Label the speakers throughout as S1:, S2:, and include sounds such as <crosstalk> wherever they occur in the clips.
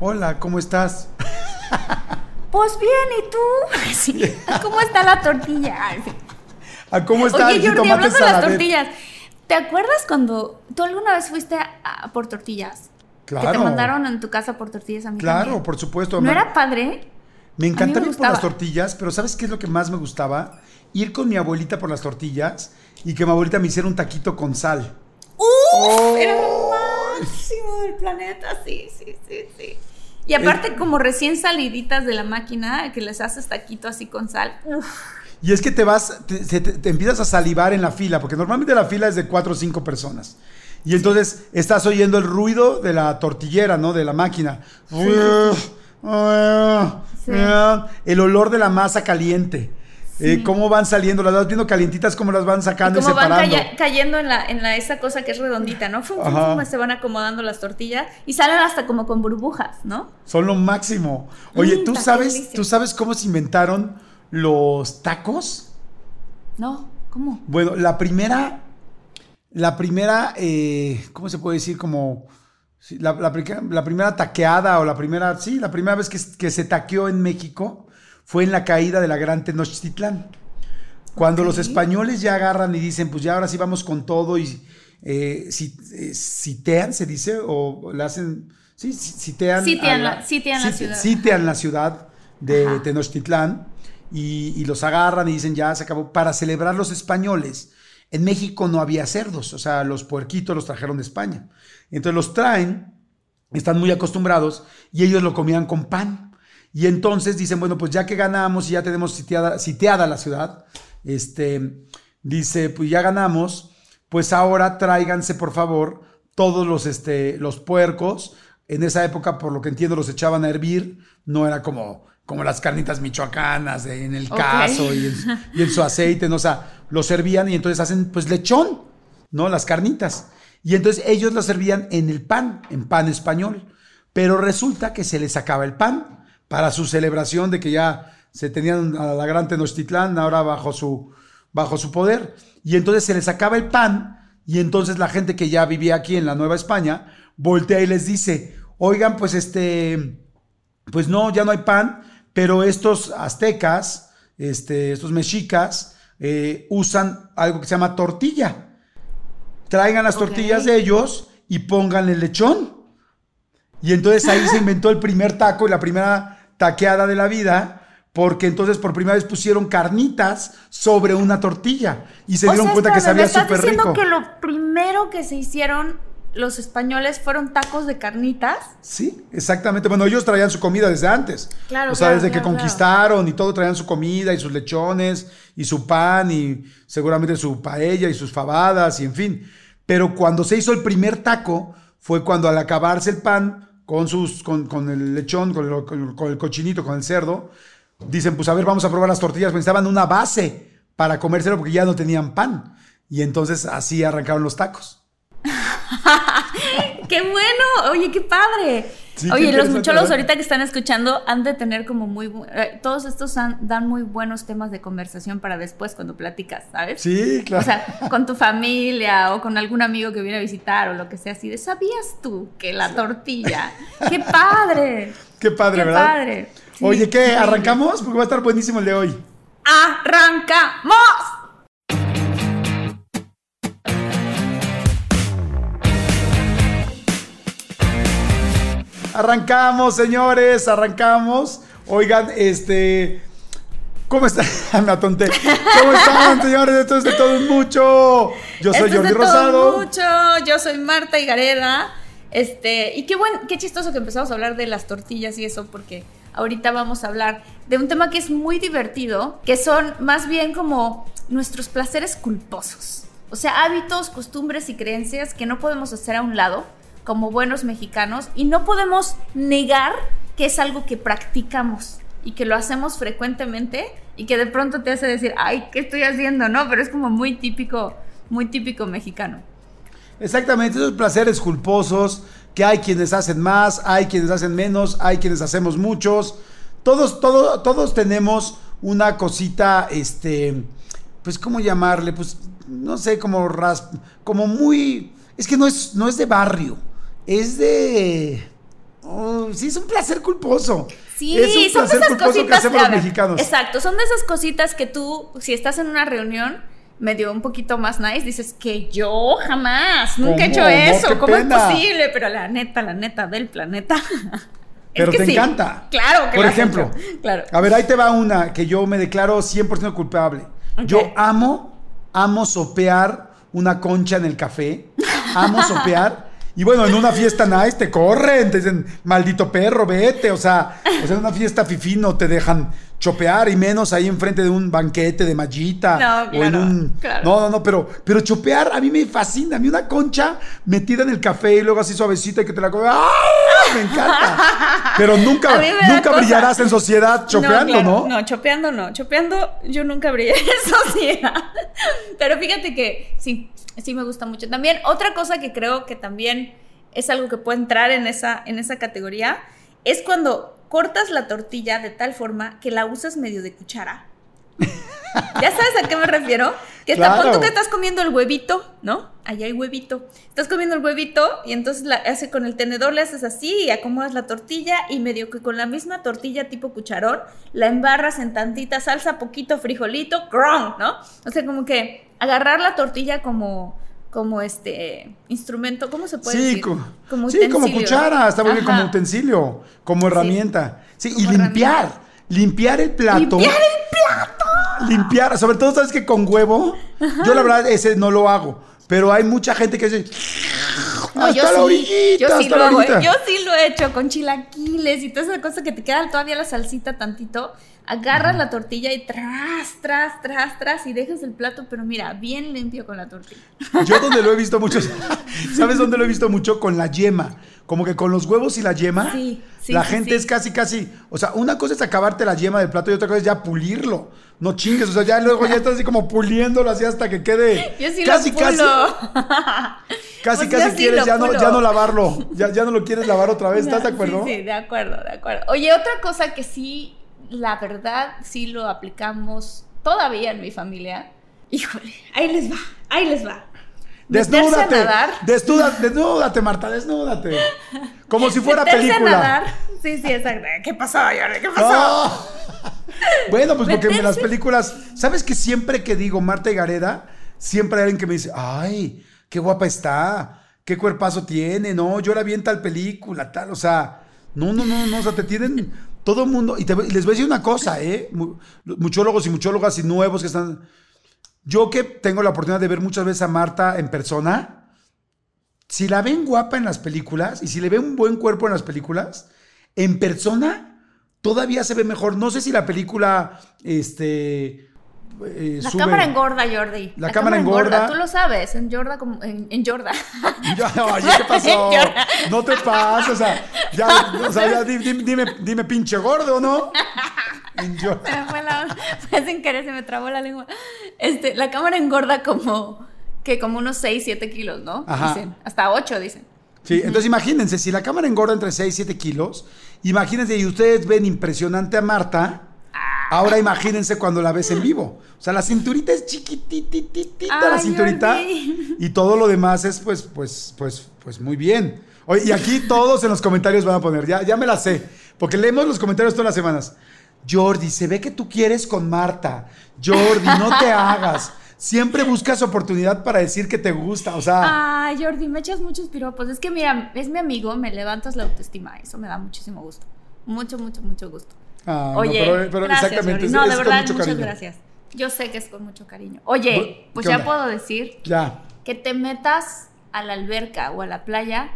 S1: Hola, ¿cómo estás?
S2: Pues bien, ¿y tú? <laughs> Sí. ¿Cómo está la tortilla?
S1: ¿A cómo está
S2: Oye, Jordi, hablando de las tortillas, ¿te acuerdas cuando tú alguna vez fuiste a, por tortillas?
S1: Claro.
S2: Que te mandaron en tu casa por tortillas a mí
S1: Claro,
S2: también.
S1: por supuesto.
S2: ¿No era padre?
S1: Me encantaba
S2: me
S1: ir por las tortillas, pero ¿sabes qué es lo que más me gustaba? Ir con mi abuelita por las tortillas y que mi abuelita me hiciera un taquito con sal.
S2: ¡Uf! Era lo máximo del planeta, sí, sí, sí, sí. Y aparte, como recién saliditas de la máquina, que les haces taquito así con sal. Uf.
S1: Y es que te vas, te, se- te- te empiezas a salivar en la fila, porque normalmente la fila es de cuatro o cinco personas. Y entonces estás oyendo el ruido de la tortillera, ¿no? De la máquina. El olor de la masa caliente. Eh, cómo van saliendo, las vas viendo calientitas, cómo las van sacando y,
S2: van
S1: separando.
S2: caya- cayendo en la, en la esa cosa que es redondita, ¿no? Fum, fum,
S1: Ajá.
S2: fum, se van acomodando las tortillas y salen hasta como con burbujas, ¿no?
S1: Son lo máximo. Oye,
S2: Mm,
S1: ¿tú sabes. ¿tú sabes cómo se inventaron los tacos?
S2: No, ¿cómo?
S1: Bueno, la primera, la primera, eh, ¿cómo se puede decir? Como la, la prica- la primera taqueada o la primera, sí, la primera vez que, que se taqueó en México fue en la caída de la Gran Tenochtitlán. Cuando los españoles ya agarran y dicen, pues ya ahora sí vamos con todo y eh, si, eh, sitean, se dice, o le hacen, sí.
S2: Sitian
S1: a
S2: la- ciudad.
S1: Sitian la ciudad de
S2: Ajá.
S1: Tenochtitlán y, y los agarran y dicen, ya se acabó. Para celebrar los españoles, en México no había cerdos, o sea, los puerquitos los trajeron de España. Entonces los traen, están muy acostumbrados y ellos lo comían con pan. Y entonces dicen, bueno, pues ya que ganamos y ya tenemos sitiada, sitiada la ciudad, este, dice, pues ya ganamos, pues ahora tráiganse por favor todos los, este, los puercos. En esa época, por lo que entiendo, los echaban a hervir, no era como, como las carnitas michoacanas de- en el
S2: Ok.
S1: caso y en, y en su aceite, ¿no? o sea, los servían y entonces hacen pues lechón, ¿no? Las carnitas. Y entonces ellos lo servían en el pan, en pan español. Pero resulta que se les acaba el pan para su celebración de que ya se tenían a la gran Tenochtitlán ahora bajo su, bajo su poder. Y entonces se les acaba el pan y entonces la gente que ya vivía aquí en la Nueva España voltea y les dice, oigan, pues este, pues no, ya no hay pan, pero estos aztecas, este, estos mexicas, eh, usan algo que se llama tortilla. Traigan las tortillas de ellos y pongan el lechón. Y entonces ahí se inventó el primer taco y la primera taqueada de la vida, porque entonces por primera vez pusieron carnitas sobre una tortilla y se
S2: O
S1: dieron
S2: sea,
S1: cuenta que sabía
S2: ¿me estás
S1: súper
S2: diciendo
S1: rico.
S2: que lo primero que se hicieron los españoles fueron tacos de carnitas?
S1: Sí, exactamente. Bueno, ellos traían su comida desde antes.
S2: Claro,
S1: O sea,
S2: claro,
S1: desde que
S2: claro,
S1: conquistaron y todo traían su comida y sus lechones y su pan y seguramente su paella y sus fabadas y en fin. Pero cuando se hizo el primer taco fue cuando al acabarse el pan con sus con, con el lechón, con el, con- el cochinito, con el cerdo, dicen, pues a ver, vamos a probar las tortillas, necesitaban una base para comérselo porque ya no tenían pan. Y entonces así arrancaron los tacos. <laughs>
S2: ¡Qué bueno! Oye, qué padre.
S1: Sí, qué
S2: Oye, los
S1: ¿verdad?
S2: ahorita que están escuchando han de tener como muy... eh, todos estos han- dan muy buenos temas de conversación para después cuando platicas, ¿sabes?
S1: Sí, claro.
S2: O sea, con tu familia o con algún amigo que viene a visitar o lo que sea así de, ¿sabías tú que la tortilla? ¡Qué padre! <laughs>
S1: Qué padre,
S2: ¡Qué
S1: ¿verdad?
S2: padre! Sí,
S1: Oye, ¿qué? ¿Arrancamos? Porque va a estar buenísimo el de hoy.
S2: ¡Arrancamos!
S1: Arrancamos, señores, arrancamos. Oigan, este. ¿Cómo están? <laughs> Me atonté. ¿Cómo están, señores? Esto es de todo mucho. Yo soy
S2: Esto es
S1: Jordi
S2: de todo
S1: Rosado.
S2: mucho. Yo soy Marta Higareda. Este, y qué buen, qué chistoso que empezamos a hablar de las tortillas y eso, porque ahorita vamos a hablar de un tema que es muy divertido, que son más bien como nuestros placeres culposos. O sea, hábitos, costumbres y creencias que no podemos hacer a un lado como buenos mexicanos y no podemos negar que es algo que practicamos y que lo hacemos frecuentemente y que de pronto te hace decir, ay, ¿qué estoy haciendo? No, pero es como muy típico, muy típico mexicano.
S1: Exactamente, esos placeres culposos, que hay quienes hacen más, hay quienes hacen menos, hay quienes hacemos muchos. Todos, todo- todos tenemos una cosita, este, pues, ¿cómo llamarle? Pues, no sé, como ras, como muy, es que no es, no es de barrio, es de, oh, sí, es un placer culposo.
S2: Sí,
S1: es un
S2: son de esas
S1: culposo
S2: cositas
S1: que hacemos los mexicanos.
S2: Exacto, son de esas cositas que tú, si estás en una reunión medio un poquito más nice, dices que yo jamás, nunca he hecho eso, ¿cómo
S1: pena.
S2: es posible? Pero la neta, la neta del planeta. <laughs>
S1: Pero
S2: es que
S1: te
S2: sí.
S1: encanta.
S2: Claro que
S1: Por ejemplo.
S2: Claro.
S1: A ver, ahí te va una que yo me declaro 100% culpable. Yo amo, amo sopear una concha en el café. Amo <laughs> sopear. Y bueno, en una fiesta nice te corren, te dicen, maldito perro, vete. O sea, o sea en una fiesta fifí no te dejan chopear y menos ahí enfrente de un banquete de mallita.
S2: No,
S1: o en un.
S2: claro.
S1: No, no, no, pero, pero chopear a mí me fascina. A mí una concha metida en el café y luego así suavecita y que te la comes. ¡Ah! Me encanta. Pero nunca, <laughs> nunca
S2: cosa.
S1: brillarás en sociedad chopeando,
S2: claro,
S1: ¿no?
S2: No, chopeando no. Chopeando yo nunca brillé en <laughs> sociedad. Pero fíjate que sí, sí me gusta mucho. También otra cosa que creo que también es algo que puede entrar en esa, en esa categoría es cuando cortas la tortilla de tal forma que la usas medio de cuchara. <laughs> ¿Ya sabes a qué me refiero? Que
S1: Claro.
S2: pon tú que estás comiendo el huevito, ¿no? Allá hay huevito. Estás comiendo el huevito y entonces la, hace con el tenedor le haces así y acomodas la tortilla y medio que con la misma tortilla tipo cucharón la embarras en tantita salsa, poquito frijolito, ¡cron! ¿no? O sea, como que agarrar la tortilla como como este instrumento, ¿cómo se puede
S1: Sí,
S2: decir?
S1: co-
S2: como
S1: sí, como cuchara, está muy bien, como utensilio, como herramienta. Sí, y
S2: Como
S1: limpiar,
S2: herramienta.
S1: limpiar el plato.
S2: ¡Limpiar el plato!
S1: Limpiar, sobre todo, ¿sabes que Con huevo, yo la verdad ese no lo hago, pero hay mucha gente que dice,
S2: No,
S1: hasta
S2: yo
S1: la
S2: sí,
S1: orillita,
S2: yo sí lo hago, ¿eh? yo sí lo he hecho con chilaquiles y toda esa cosa que te queda todavía la salsita tantito. Agarras la tortilla y tras, tras, tras, tras y dejas el plato, pero mira, bien limpio con la tortilla.
S1: Yo donde lo he visto mucho, <laughs> ¿sabes dónde lo he visto mucho? Con la yema. Como que con los huevos y la yema,
S2: Sí, sí,
S1: la
S2: sí,
S1: gente es casi, casi, o sea, una cosa es acabarte la yema del plato y otra cosa es ya pulirlo. No chingues, o sea, ya luego ya estás así como puliéndolo así hasta que quede
S2: Yo sí
S1: casi,
S2: lo pulo.
S1: casi, <laughs> casi,
S2: Pues
S1: casi
S2: sí
S1: quieres ya no, ya no lavarlo, ya, ya no lo quieres lavar otra vez, ¿estás de <laughs>
S2: Sí,
S1: acuerdo?
S2: Sí, de acuerdo, de acuerdo. Oye, otra cosa que sí, la verdad, sí lo aplicamos todavía en mi familia. Híjole, ahí les va, ahí les va.
S1: Desnúdate,
S2: nadar.
S1: desnúdate, desnúdate, Marta, desnúdate. Como si fuera
S2: Meterse
S1: película.
S2: A nadar. Sí, sí, exacto. ¿Qué pasó, Jordi? ¿Qué pasó?
S1: No. Bueno, pues porque en las películas, ¿sabes que siempre que digo Marta y Gareda, siempre hay alguien que me dice, ay, qué guapa está, qué cuerpazo tiene, no, yo la vi en tal película, tal, o sea, no, no, no, no, o sea, te tienen todo el mundo, y, les voy a decir una cosa, ¿eh? Mu- Muchólogos y muchólogas y nuevos que están, yo que tengo la oportunidad de ver muchas veces a Marta en persona, si la ven guapa en las películas y si le ven un buen cuerpo en las películas, en persona todavía se ve mejor. No sé si la película, este... eh,
S2: La
S1: sube-
S2: cámara engorda, Jordi.
S1: La cámara engorda.
S2: Tú lo sabes, engorda como. En, engorda.
S1: Oye, <laughs> ¿qué <laughs> pasó? No te pases, o sea, ya, o sea, ya di- di- dime, dime, pinche gordo, ¿no? Yo-
S2: Se me fue la. Fue sin querer, se me trabó la lengua. Este, la cámara engorda como. Que como unos 6, 7 kilos, ¿no?
S1: Ajá.
S2: Dicen. Hasta 8, dicen.
S1: Sí, entonces imagínense, si la cámara engorda entre 6 y 7 kilos, imagínense, y ustedes ven impresionante a Marta, ahora imagínense cuando la ves en vivo. O sea, la cinturita es chiquitititita, la cinturita,
S2: Jordi.
S1: y todo lo demás es, pues, pues, pues, pues muy bien. Oye, y aquí todos en los comentarios van a poner, ya, ya me la sé, porque leemos los comentarios todas las semanas. Jordi, se ve que tú quieres con Marta. Jordi, no te <laughs> hagas. siempre buscas oportunidad para decir que te gusta, o sea.
S2: Ay, Jordi, me echas muchos piropos. Es que mira, es mi amigo, me levantas la autoestima. Eso me da muchísimo gusto. Mucho, mucho, mucho gusto.
S1: Ah, no,
S2: Oye,
S1: pero- pero
S2: gracias,
S1: exactamente,
S2: Jordi.
S1: es-
S2: No,
S1: es
S2: de
S1: con
S2: verdad, muchas
S1: cariño.
S2: gracias. Yo sé que es con mucho cariño. Oye, pues
S1: ¿Qué
S2: ya
S1: onda?
S2: puedo decir
S1: Ya.
S2: que te metas a la alberca o a la playa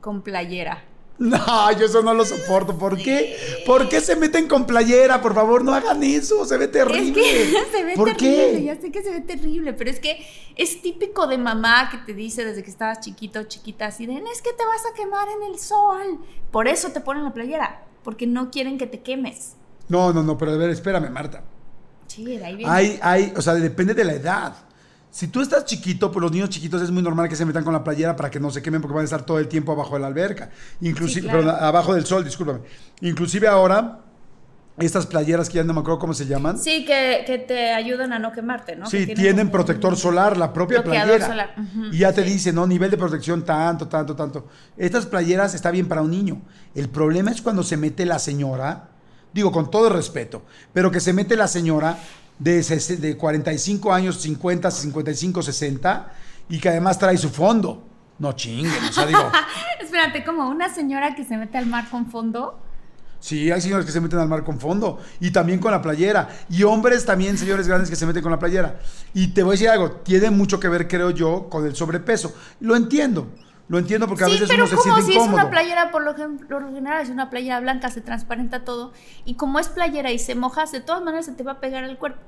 S2: con playera.
S1: No, yo eso no lo soporto. ¿Por qué? ¿Por qué se meten con playera? Por favor, no hagan eso. Se ve terrible.
S2: Es que <laughs> se ve
S1: ¿Por
S2: terrible,
S1: qué?
S2: ya sé que se ve terrible, pero es que es típico de mamá que te dice desde que estabas chiquito o chiquita así de, "No, es que te vas a quemar en el sol. Por eso te ponen la playera, porque no quieren que te quemes.
S1: No, no, no, pero a ver, espérame, Marta.
S2: Sí, ahí viene.
S1: Hay, hay, o sea, depende de la edad. Si tú estás chiquito, pues los niños chiquitos es muy normal que se metan con la playera para que no se quemen porque van a estar todo el tiempo abajo de la alberca. Inclusive,
S2: Sí, claro.
S1: perdón, abajo del sol, discúlpame. Inclusive ahora, estas playeras que ya no me acuerdo cómo se llaman.
S2: Sí, que, que te ayudan a no quemarte, ¿no?
S1: Sí,
S2: Que
S1: tienen
S2: como
S1: protector
S2: un-
S1: solar, la propia playera.
S2: solar, ujú,
S1: y ya te
S2: sí.
S1: dice, ¿no? Nivel de protección tanto, tanto, tanto. Estas playeras está bien para un niño. El problema es cuando se mete la señora, digo con todo respeto, pero que se mete la señora de, de 45 años, 50, 55, 60 y que además trae su fondo. No chinguen, o sea, digo, <laughs>
S2: Espérate, como una señora que se mete al mar con fondo.
S1: Sí, hay señores que se meten al mar con fondo y también con la playera. Y hombres también, señores grandes que se meten con la playera. Y te voy a decir algo, tiene mucho que ver, creo yo, con el sobrepeso. Lo entiendo, lo entiendo porque a
S2: sí,
S1: veces
S2: pero
S1: uno se
S2: como
S1: siente
S2: si es
S1: incómodo.
S2: una playera, por lo, gen- por lo general es una playera blanca, se transparenta todo. Y como es playera y se moja, de todas maneras se te va a pegar el cuerpo.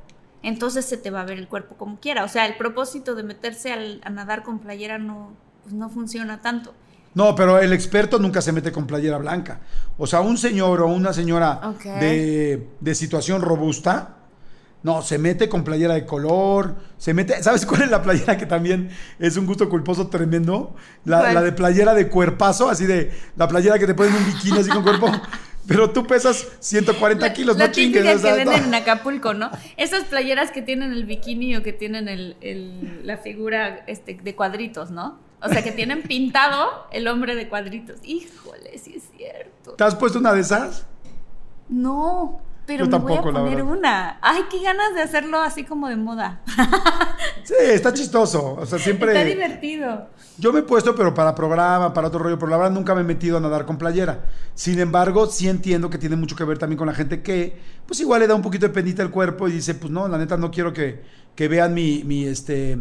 S2: Entonces se te va a ver el cuerpo como quiera. O sea, el propósito de meterse al- a nadar con playera no, pues no funciona tanto.
S1: No, pero el experto nunca se mete con playera blanca. O sea, un señor o una señora de, de situación robusta, no, se mete con playera de color, se mete, ¿sabes cuál es la playera que también es un gusto culposo tremendo? La, de playera de cuerpazo, así de la playera que te ponen un bikini así con cuerpo, <laughs> pero tú pesas 140 kilos,
S2: la
S1: no chingues.
S2: que
S1: no.
S2: venden en Acapulco, ¿no? Esas playeras que tienen el bikini o que tienen el, el- la figura este, de cuadritos, ¿no? O sea, que tienen pintado el hombre de cuadritos. Híjole, sí es cierto.
S1: ¿Te has puesto una de esas?
S2: No, pero
S1: Yo
S2: me voy a
S1: tampoco,
S2: poner una. Ay, qué ganas de hacerlo así como de moda.
S1: Sí, está chistoso. O sea, siempre...
S2: Está divertido.
S1: Yo me he puesto, pero para programa, para otro rollo, pero la verdad nunca me he metido a nadar con playera. Sin embargo, sí entiendo que tiene mucho que ver también con la gente que, pues igual le da un poquito de penita al cuerpo y dice, pues no, la neta no quiero que, que vean mi, mi, este,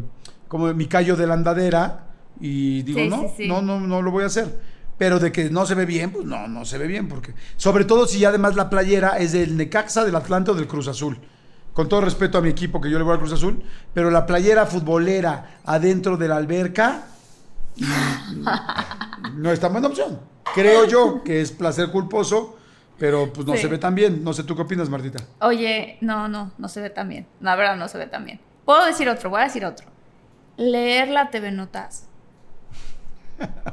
S1: como mi callo de la andadera. Y digo,
S2: Sí,
S1: no,
S2: sí,
S1: no, no, no lo voy a hacer. Pero de que no se ve bien, pues no, no se ve bien, porque, sobre todo si además la playera es del Necaxa, del Atlante o del Cruz Azul. Con todo respeto a mi equipo, que yo le voy al Cruz Azul, pero la playera futbolera adentro de la alberca, no es tan buena opción. Creo yo que es placer culposo, pero pues no
S2: Sí.
S1: se ve tan bien. No sé, ¿tú qué opinas, Martita?
S2: Oye, no, no, no se ve tan bien. La verdad, no se ve tan bien. Puedo decir otro, voy a decir otro. Leer la TV Notas.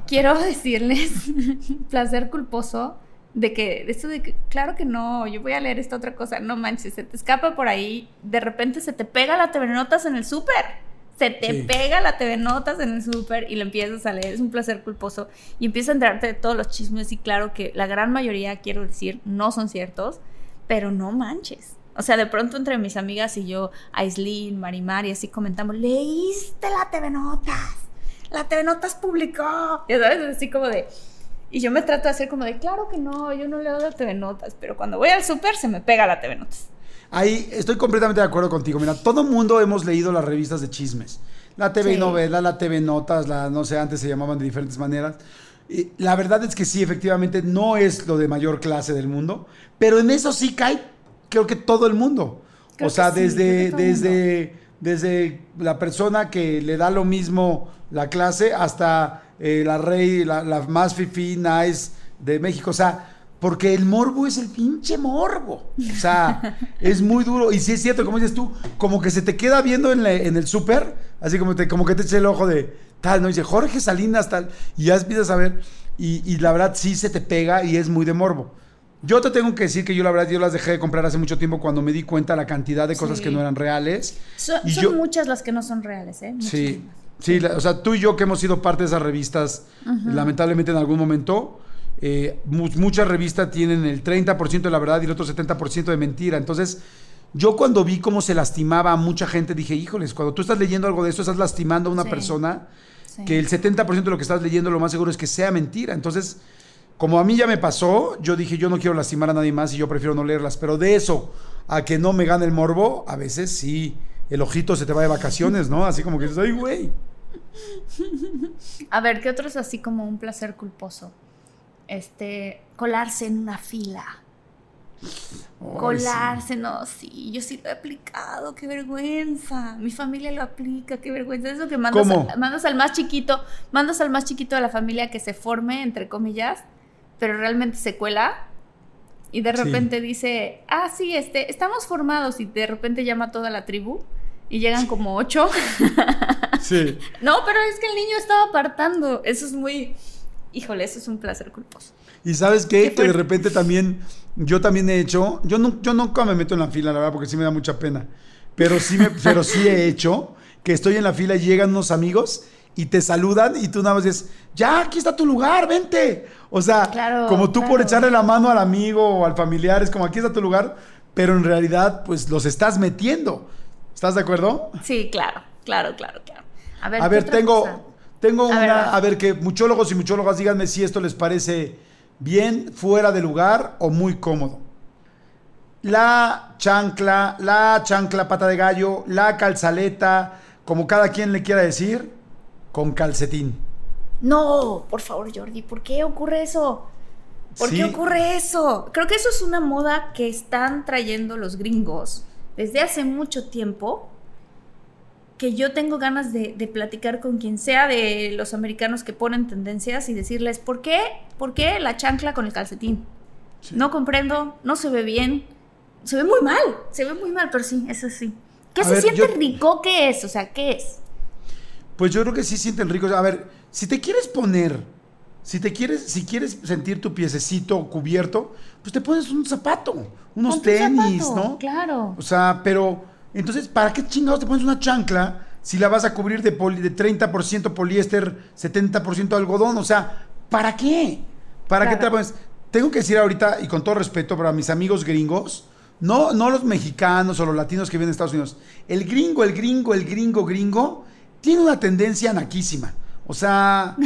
S2: Quiero decirles, <laughs> placer culposo, de que, eso de que, claro que no, yo voy a leer esta otra cosa, no manches, se te escapa por ahí, de repente se te pega la TV Notas en el súper. Se te
S1: Sí.
S2: pega la TV Notas en el súper y lo empiezas a leer, es un placer culposo. Y empiezas a enterarte de todos los chismes y claro que la gran mayoría, quiero decir, no son ciertos, pero no manches. O sea, de pronto entre mis amigas y yo, Aislinn, Marimar y así comentamos, leíste la TV Notas, la TV Notas publicó. Ya sabes, así como de... Y yo me trato de hacer como de, claro que no, yo no leo la TV Notas, pero cuando voy al súper se me pega la TV Notas.
S1: Ahí estoy completamente de acuerdo contigo. Mira, todo mundo hemos leído las revistas de chismes. La TV
S2: Sí.
S1: novela, la TV notas, la no sé, antes se llamaban de diferentes maneras. Y la verdad es que sí, efectivamente, no es lo de mayor clase del mundo, pero en eso sí cae, creo que todo el mundo.
S2: Creo
S1: o sea,
S2: sí,
S1: desde, desde, desde la persona que le da lo mismo la clase hasta eh, la rey, la, la más fifi, nice de México. O sea, porque el morbo es el pinche morbo. O sea, <laughs> es muy duro. Y sí es cierto, como dices tú, como que se te queda viendo en, la- en el súper, así como, te, como que te echa el ojo de tal, ¿no? Dice Jorge Salinas, tal. Y ya empiezas a ver. Y, y la verdad sí se te pega y es muy de morbo. Yo te tengo que decir que yo la verdad yo las dejé de comprar hace mucho tiempo cuando me di cuenta la cantidad de cosas
S2: Sí.
S1: que no eran reales.
S2: Son,
S1: Y
S2: son
S1: yo-
S2: muchas las que no son reales, ¿eh?
S1: Sí,
S2: Muchísimas.
S1: Sí, la- o sea, tú y yo que hemos sido parte de esas revistas, lamentablemente en algún momento, eh, mu- muchas revistas tienen el 30% de la verdad y el otro 70% de mentira. Entonces, yo cuando vi cómo se lastimaba a mucha gente, dije, híjoles, cuando tú estás leyendo algo de esto, estás lastimando a una
S2: Sí.
S1: persona
S2: Sí.
S1: que el 70% de lo que estás leyendo lo más seguro es que sea mentira. Entonces, como a mí ya me pasó, yo dije, yo no quiero lastimar a nadie más y yo prefiero no leerlas. Pero de eso a que no me gane el morbo, a veces sí, el ojito se te va de vacaciones, ¿no? Así como que dices, ay, güey.
S2: A ver, ¿qué otro es así como un placer culposo? Este, colarse en una fila. Colarse, no, sí, yo sí lo he aplicado, qué vergüenza. Mi familia lo aplica, qué vergüenza. Eso que mandas,
S1: ¿Cómo?
S2: al- mandas al más chiquito, mandas al más chiquito de la familia que se forme, entre comillas, pero realmente se cuela. Y de
S1: Sí.
S2: repente dice, ah, sí, este, estamos formados. Y de repente llama a toda la tribu. Y llegan como ocho. <laughs>
S1: Sí.
S2: No, pero es que el niño estaba apartando. Eso es muy. Híjole, eso es un placer culposo.
S1: Y sabes qué?
S2: Qué
S1: Que de repente también, yo también he hecho, yo, no, yo nunca me meto en la fila, la verdad, porque sí me da mucha pena. Pero sí, me, pero sí he hecho que estoy en la fila y llegan unos amigos y te saludan y tú nada más dices, ya, aquí está tu lugar, vente. O sea,
S2: Claro,
S1: como tú por echarle la mano al amigo o al familiar, es como, aquí está tu lugar, pero en realidad, pues los estás metiendo. ¿Estás de acuerdo?
S2: Sí, claro, claro, claro, claro. A ver,
S1: A
S2: ¿qué
S1: ver, tengo,
S2: cosa?
S1: tengo
S2: A
S1: una,
S2: ver,
S1: a ver, que muchólogos y muchólogas díganme si esto les parece bien, fuera de lugar o muy cómodo. La chancla, la chancla pata de gallo, la calzaleta, como cada quien le quiera decir, con calcetín.
S2: No, por favor, Jordi, ¿por qué ocurre eso? ¿Por
S1: Sí.
S2: qué ocurre eso? Creo que eso es una moda que están trayendo los gringos desde hace mucho tiempo. Que yo tengo ganas de, de platicar con quien sea de los americanos que ponen tendencias y decirles, ¿por qué? ¿Por qué la chancla con el calcetín?
S1: Sí.
S2: No comprendo, no se ve bien. Se ve muy mal, se ve muy mal, pero sí, eso sí. ¿Qué
S1: A
S2: se
S1: ver,
S2: siente
S1: yo-
S2: rico? ¿Qué es? O sea, ¿qué es?
S1: Pues yo creo que sí sienten ricos. A ver, si te quieres poner, si te quieres, si quieres sentir tu piececito cubierto, pues te pones un zapato, unos
S2: Ponte un
S1: tenis,
S2: zapato,
S1: ¿no?
S2: Claro.
S1: O sea, pero entonces, ¿para qué chingados te pones una chancla si la vas a cubrir de, poli- de 30% poliéster, 70% algodón? O sea, ¿para qué? ¿Para qué te la pones? Tengo que decir ahorita, y con todo respeto para mis amigos gringos, no, no los mexicanos o los latinos que viven de Estados Unidos, el gringo, el gringo, el gringo, gringo, tiene una tendencia naquísima. O sea,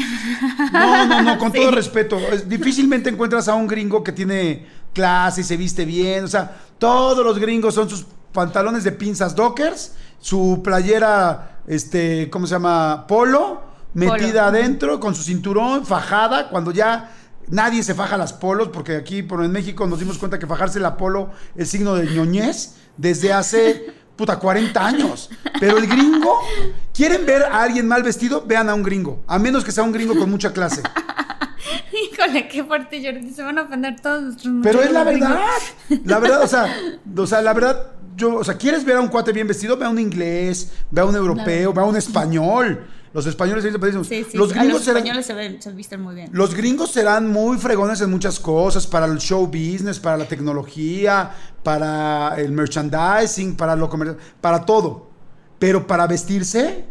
S1: no, no, no, con <laughs>
S2: Sí.
S1: todo respeto. es- difícilmente encuentras a un gringo que tiene clase y se viste bien. O sea, todos los gringos son sus pantalones de pinzas dockers, su playera, este, ¿cómo se llama? Polo, metida
S2: Polo.
S1: adentro, con su cinturón, fajada, cuando ya nadie se faja las polos, porque aquí por en México nos dimos cuenta que fajarse la polo es signo de ñoñez desde hace puta 40 años. Pero el gringo, ¿quieren ver a alguien mal vestido? Vean a un gringo, a menos que sea un gringo con mucha clase. <laughs>
S2: Híjole, qué fuerte, Jordi. Se van a ofender todos nuestros
S1: Pero es la verdad. La verdad, o sea, o sea, la verdad, yo, o sea, ¿quieres ver a un cuate bien vestido? Ve a un inglés, ve a un europeo, ve a un español. Los españoles se dicen,
S2: Sí, sí,
S1: los gringos
S2: los
S1: serán-
S2: españoles se, ven, se visten muy bien.
S1: Los gringos serán muy fregones en muchas cosas, para el show business, para la tecnología, para el merchandising, para lo comercial, para todo. Pero para vestirse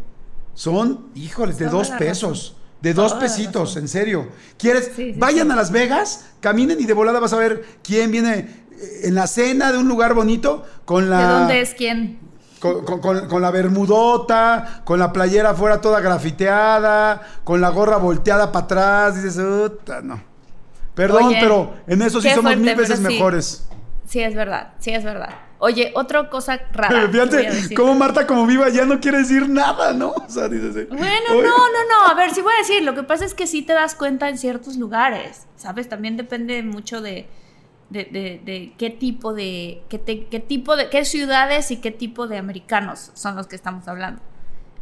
S1: son, híjoles, de
S2: Toda
S1: dos pesos, de dos
S2: Toda
S1: pesitos, en serio. ¿Quieres?
S2: Sí,
S1: Vayan a Las Vegas, caminen y de volada vas a ver quién viene eh, en la cena de un lugar bonito con la
S2: ¿De dónde es quién?
S1: Con, con- con- con la bermudota, con la playera afuera toda grafiteada, con la gorra volteada para atrás, dices, "Uta, no. Perdón,
S2: Oye,
S1: pero en eso sí somos
S2: fuerte,
S1: mil veces
S2: sí.
S1: mejores.
S2: Sí, es verdad, sí, es verdad. Oye, otra cosa rara. <laughs>
S1: Fíjate cómo Marta como viva ya no quiere decir nada, ¿no? O sea, dices, eh,
S2: Bueno,
S1: "Oye".
S2: no, no, no. A ver, sí voy a decir. Lo que pasa es que sí te das cuenta en ciertos lugares. ¿Sabes? También depende mucho de, de, de- de qué tipo de. Qué, te- qué tipo de. qué ciudades y qué tipo de americanos son los que estamos hablando.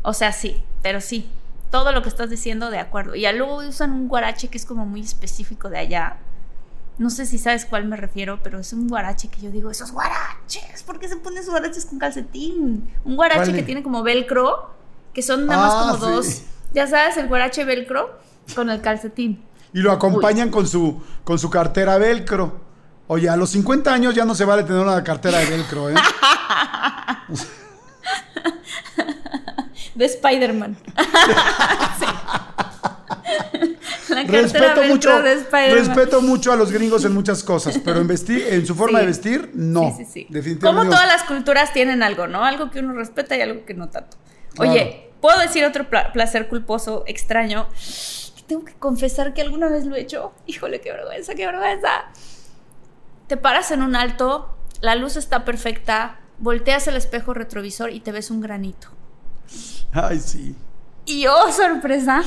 S2: O sea, sí, pero sí. Todo lo que estás diciendo, de acuerdo. Y ya luego usan un guarache que es como muy específico de allá. No sé si sabes cuál me refiero, pero es un guarache que yo digo, esos guaraches, ¿por qué se ponen esos guaraches con calcetín? Un guarache que tiene como velcro, que son nada más
S1: Ah,
S2: como
S1: sí.
S2: dos, ya sabes, el guarache velcro con el calcetín.
S1: Y lo acompañan con su, con su cartera velcro. Oye, a los 50 años ya no se vale tener una cartera de velcro, ¿eh? <laughs>
S2: De Spider-Man. <laughs> Sí. La
S1: respeto mucho,
S2: de
S1: respeto mucho a los gringos en muchas cosas, pero en vestir, en su forma
S2: Sí.
S1: de vestir, no.
S2: Sí, sí, sí.
S1: Definitivamente.
S2: Como todas las culturas tienen algo, ¿no? Algo que uno respeta y algo que no tanto.
S1: Claro.
S2: Oye, ¿puedo decir otro pla- placer culposo extraño? Tengo que confesar que alguna vez lo he hecho. Híjole, qué vergüenza, qué vergüenza. Te paras en un alto, la luz está perfecta, volteas el espejo retrovisor y te ves un granito.
S1: Ay, sí.
S2: Y oh, sorpresa,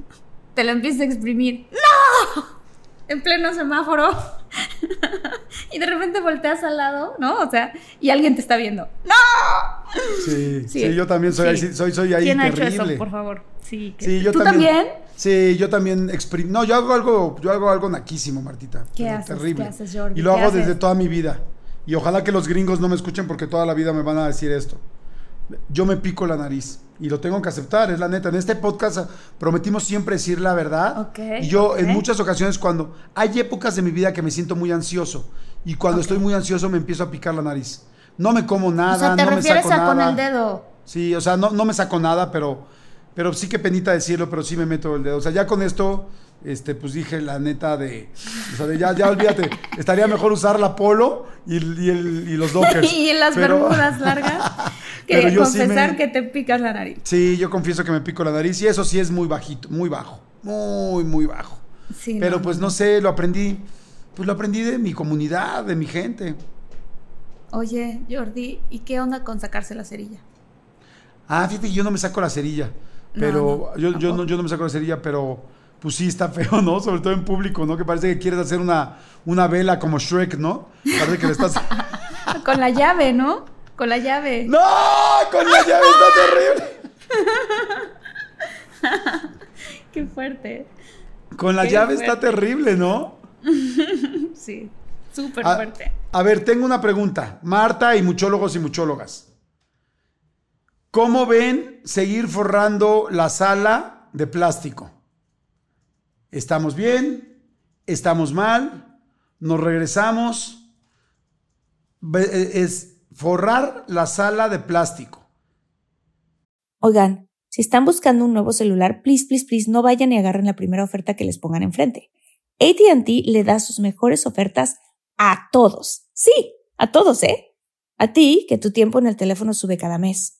S2: <laughs> te lo empiezas a exprimir. ¡No! En pleno semáforo. <laughs> y de repente volteas al lado, ¿no? O sea, y alguien te está viendo. ¡No!
S1: Sí, sí,
S2: Sí.
S1: yo también soy,
S2: Sí.
S1: ahí, soy, soy ahí
S2: ¿Quién ha
S1: terrible.
S2: hecho eso, por favor? Sí, que-
S1: Sí, yo
S2: ¿Tú
S1: también.
S2: también?
S1: Sí, yo también exprim- No, yo hago algo, yo hago algo naquísimo, Martita.
S2: ¿Qué
S1: pero
S2: haces?
S1: Terrible.
S2: ¿Qué haces, Jordi?
S1: Y lo
S2: ¿Qué
S1: hago
S2: haces?
S1: desde toda mi vida. Y ojalá que los gringos no me escuchen porque toda la vida me van a decir esto. Yo me pico la nariz y lo tengo que aceptar, es la neta. En este podcast prometimos siempre decir la verdad.
S2: Ok,
S1: y yo
S2: ok.
S1: en muchas ocasiones cuando hay épocas de mi vida que me siento muy ansioso y cuando
S2: Ok.
S1: estoy muy ansioso me empiezo a picar la nariz. No me como nada,
S2: o sea, te
S1: no me
S2: refieres
S1: saco
S2: a con
S1: nada.
S2: el dedo.
S1: Sí, o sea, no, no me saco nada, pero, pero sí que penita decirlo, pero sí me meto el dedo. O sea, ya con esto, este, pues dije la neta de, o sea, de ya, ya olvídate, estaría mejor usar la polo y, el- y el- y los dockers. <laughs>
S2: y en las
S1: Pero-
S2: bermudas largas. <laughs> Que
S1: sí
S2: confesar
S1: me-
S2: que te picas la nariz.
S1: Sí, yo confieso que me pico la nariz y eso sí es muy bajito, muy bajo, muy, muy bajo.
S2: Sí,
S1: pero
S2: no,
S1: pues
S2: no
S1: sé, lo aprendí, pues lo aprendí de mi comunidad, de mi gente.
S2: Oye, Jordi, ¿y qué onda con sacarse la cerilla?
S1: Ah, fíjate, yo no me saco la cerilla. Pero
S2: no,
S1: yo, yo, no, yo no me saco la cerilla, pero pues sí está feo, ¿no? <laughs> Sobre todo en público, ¿no? Que parece que quieres hacer una, una vela como Shrek, ¿no? Parece que le estás. <laughs>
S2: Con la llave, ¿no? Con la llave.
S1: ¡No! Con la llave está <laughs> terrible.
S2: Qué fuerte.
S1: Con la
S2: Qué
S1: llave está terrible, ¿no?
S2: Sí, súper
S1: A,
S2: fuerte.
S1: a ver, tengo una pregunta. Marta y muchólogos y muchólogas. ¿Cómo ven seguir forrando la sala de plástico? ¿Estamos bien? ¿Estamos mal? ¿Nos regresamos? Eh, Es forrar la sala de plástico.
S3: Oigan, si están buscando un nuevo celular, please, please, please, no vayan y agarren la primera oferta que les pongan enfrente. ATT le da sus mejores ofertas a todos. Sí, a todos, ¿eh? A ti, que tu tiempo en el teléfono sube cada mes.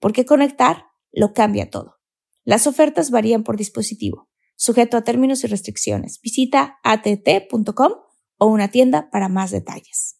S3: porque conectar lo cambia todo. Las ofertas varían por dispositivo, sujeto a términos y restricciones. Visita att.com o una tienda para más detalles.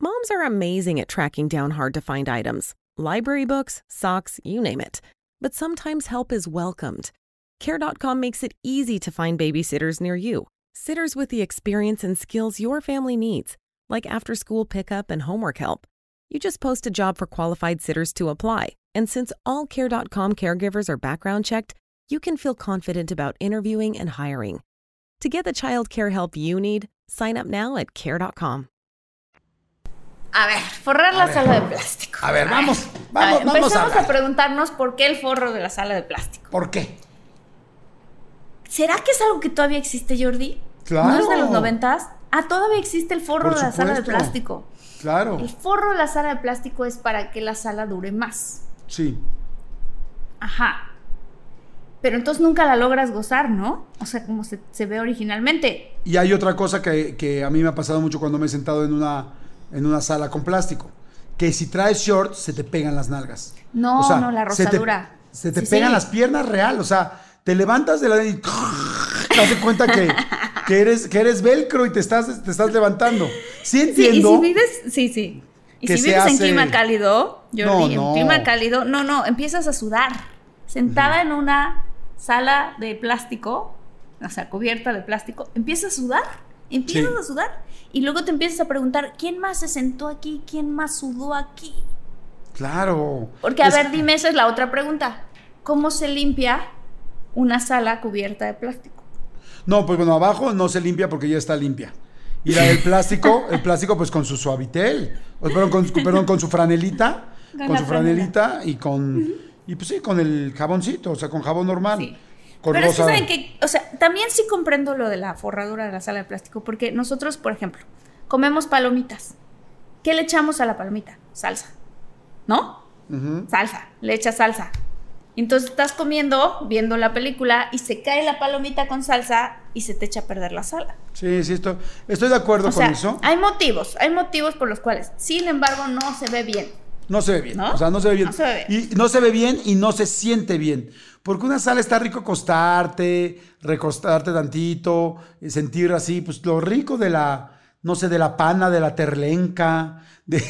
S4: Moms are amazing at tracking down hard to find items library books, socks, you name it. But sometimes help is welcomed. Care.com makes it easy to find babysitters near you, sitters with the experience and skills your family needs, like after school pickup and homework help. You just post a job for qualified sitters to apply, and since all Care.com caregivers are background checked, you can feel confident about interviewing and hiring. To get the child care help you need, sign up now at Care.com.
S2: A ver, forrar la sala de plástico.
S1: A ver, vamos,
S2: A ver,
S1: vamos, vamos a
S2: empecemos a,
S1: hablar.
S2: preguntarnos por qué el forro de la sala de plástico.
S1: ¿Por qué?
S2: ¿Será que es algo que todavía existe, Jordi?
S1: Claro.
S2: ¿No es de los noventas? Ah, todavía existe el forro
S1: Por
S2: de la sala de plástico.
S1: Claro,
S2: El forro de la sala de plástico es para que la sala dure más.
S1: sí.
S2: Ajá. Pero entonces nunca la logras gozar, ¿no? O sea, como se, se ve originalmente.
S1: Y hay otra cosa que, que a mí me ha pasado mucho cuando me he sentado en una, en una sala con plástico. Que si traes shorts, se te pegan las nalgas.
S2: No, no, la
S1: se te-
S2: rosadura.
S1: Se te,
S2: Sí,
S1: pegan
S2: sí.
S1: las piernas real. O sea, te levantas de la y <laughs> te das cuenta que, que eres, que eres velcro y te estás, te estás levantando. Sí
S2: Sí, y
S1: entiendo.
S2: si vives, sí, sí. Y si vives en clima cálido, Jordi,
S1: No, no.
S2: en clima cálido, no, no, empiezas a sudar. Sentada en una sala de plástico, o sea, cubierta de plástico, empiezas a sudar. Empiezas
S1: Sí.
S2: a sudar. Y luego te empiezas a preguntar, ¿quién más se sentó aquí? ¿Quién más sudó aquí?
S1: Claro.
S2: Porque, a
S1: Es-
S2: ver, dime, esa es la otra pregunta. ¿Cómo se limpia una sala cubierta de plástico?
S1: No, pues bueno, abajo no se limpia porque ya está limpia. Y la del plástico, <laughs> el plástico pues con su suavitel, perdón, con, perdón, con su franelita,
S2: Con
S1: su franelita y con, y pues sí, con el jaboncito, o sea, con jabón normal.
S2: Sí. Pero es que saben que, o sea, también sí comprendo lo de la forradura de la sala de plástico, porque nosotros, por ejemplo, comemos palomitas. ¿Qué le echamos a la palomita? Salsa. ¿No? Salsa. Le echas salsa. Entonces estás comiendo, viendo la película, y se cae la palomita con salsa y se te echa a perder la sala.
S1: Sí, sí, estoy, estoy de acuerdo
S2: O sea,
S1: con eso.
S2: hay motivos, hay motivos por los cuales, sin embargo, no se ve bien.
S1: No se ve bien.
S2: ¿No?
S1: O sea, no se ve bien.
S2: No se ve
S1: Y no se ve bien y no se siente bien. Porque una sala está rico acostarte, recostarte tantito, y sentir así, pues lo rico de la, no sé, de la pana, de la terlenca, de-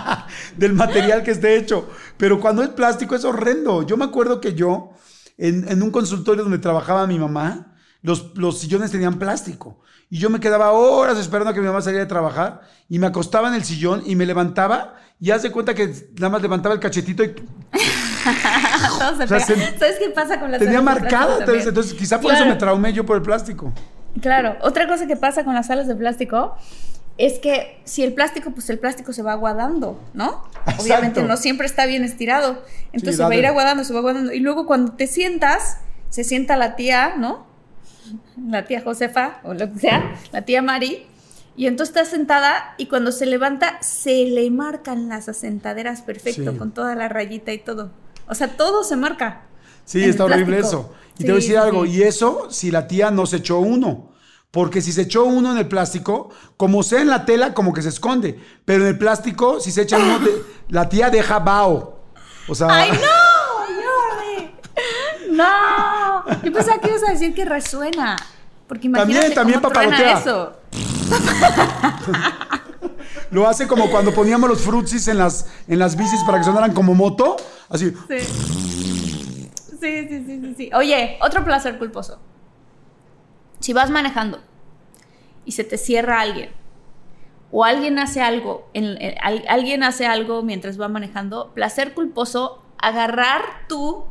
S1: <laughs> del material que esté hecho. Pero cuando es plástico es horrendo. Yo me acuerdo que yo, en, en un consultorio donde trabajaba mi mamá, los, los sillones tenían plástico. Y yo me quedaba horas esperando a que mi mamá saliera de trabajar y me acostaba en el sillón y me levantaba y haz de cuenta que nada más levantaba el cachetito y <laughs>
S2: Todo se
S1: O sea,
S2: pega.
S1: se-
S2: ¿Sabes qué pasa con las
S1: tenía
S2: salas de plástico?
S1: Entonces, quizá por eso me traumé yo por el plástico.
S2: Claro, otra cosa que pasa con las salas de plástico es que si el plástico, pues el plástico se va aguadando, ¿no?
S1: Exacto.
S2: Obviamente no siempre está bien estirado. Entonces
S1: Sí,
S2: se va a ir aguadando, se va aguadando. Y luego cuando te sientas, se sienta la tía, ¿no? La tía Josefa, o lo que sea, la tía Mari. Y entonces está sentada y cuando se levanta, se le marcan las asentaderas perfecto,
S1: Sí.
S2: con toda la rayita y todo. O sea, todo se marca.
S1: Sí, está horrible eso. Y
S2: Sí,
S1: te voy a decir
S2: sí,
S1: algo, y eso si la tía no se echó uno. Porque si se echó uno en el plástico, como sea en la tela, como que se esconde. Pero en el plástico, si se echa uno, te- <laughs> la tía deja bao. O sea,
S2: ¡Ay, no! <laughs> ¡No! Yo pensaba que ibas a decir que resuena. Porque imagínate
S1: También, también
S2: cómo truena
S1: papalotea.
S2: eso. <laughs>
S1: lo hace como cuando poníamos los frutsis en las, en las bicis para que sonaran como moto. Así.
S2: Sí. Sí, sí, sí, sí, sí. Oye, otro placer culposo. Si vas manejando y se te cierra alguien, o alguien hace algo, en- en- al- alguien hace algo mientras va manejando, placer culposo, agarrar tú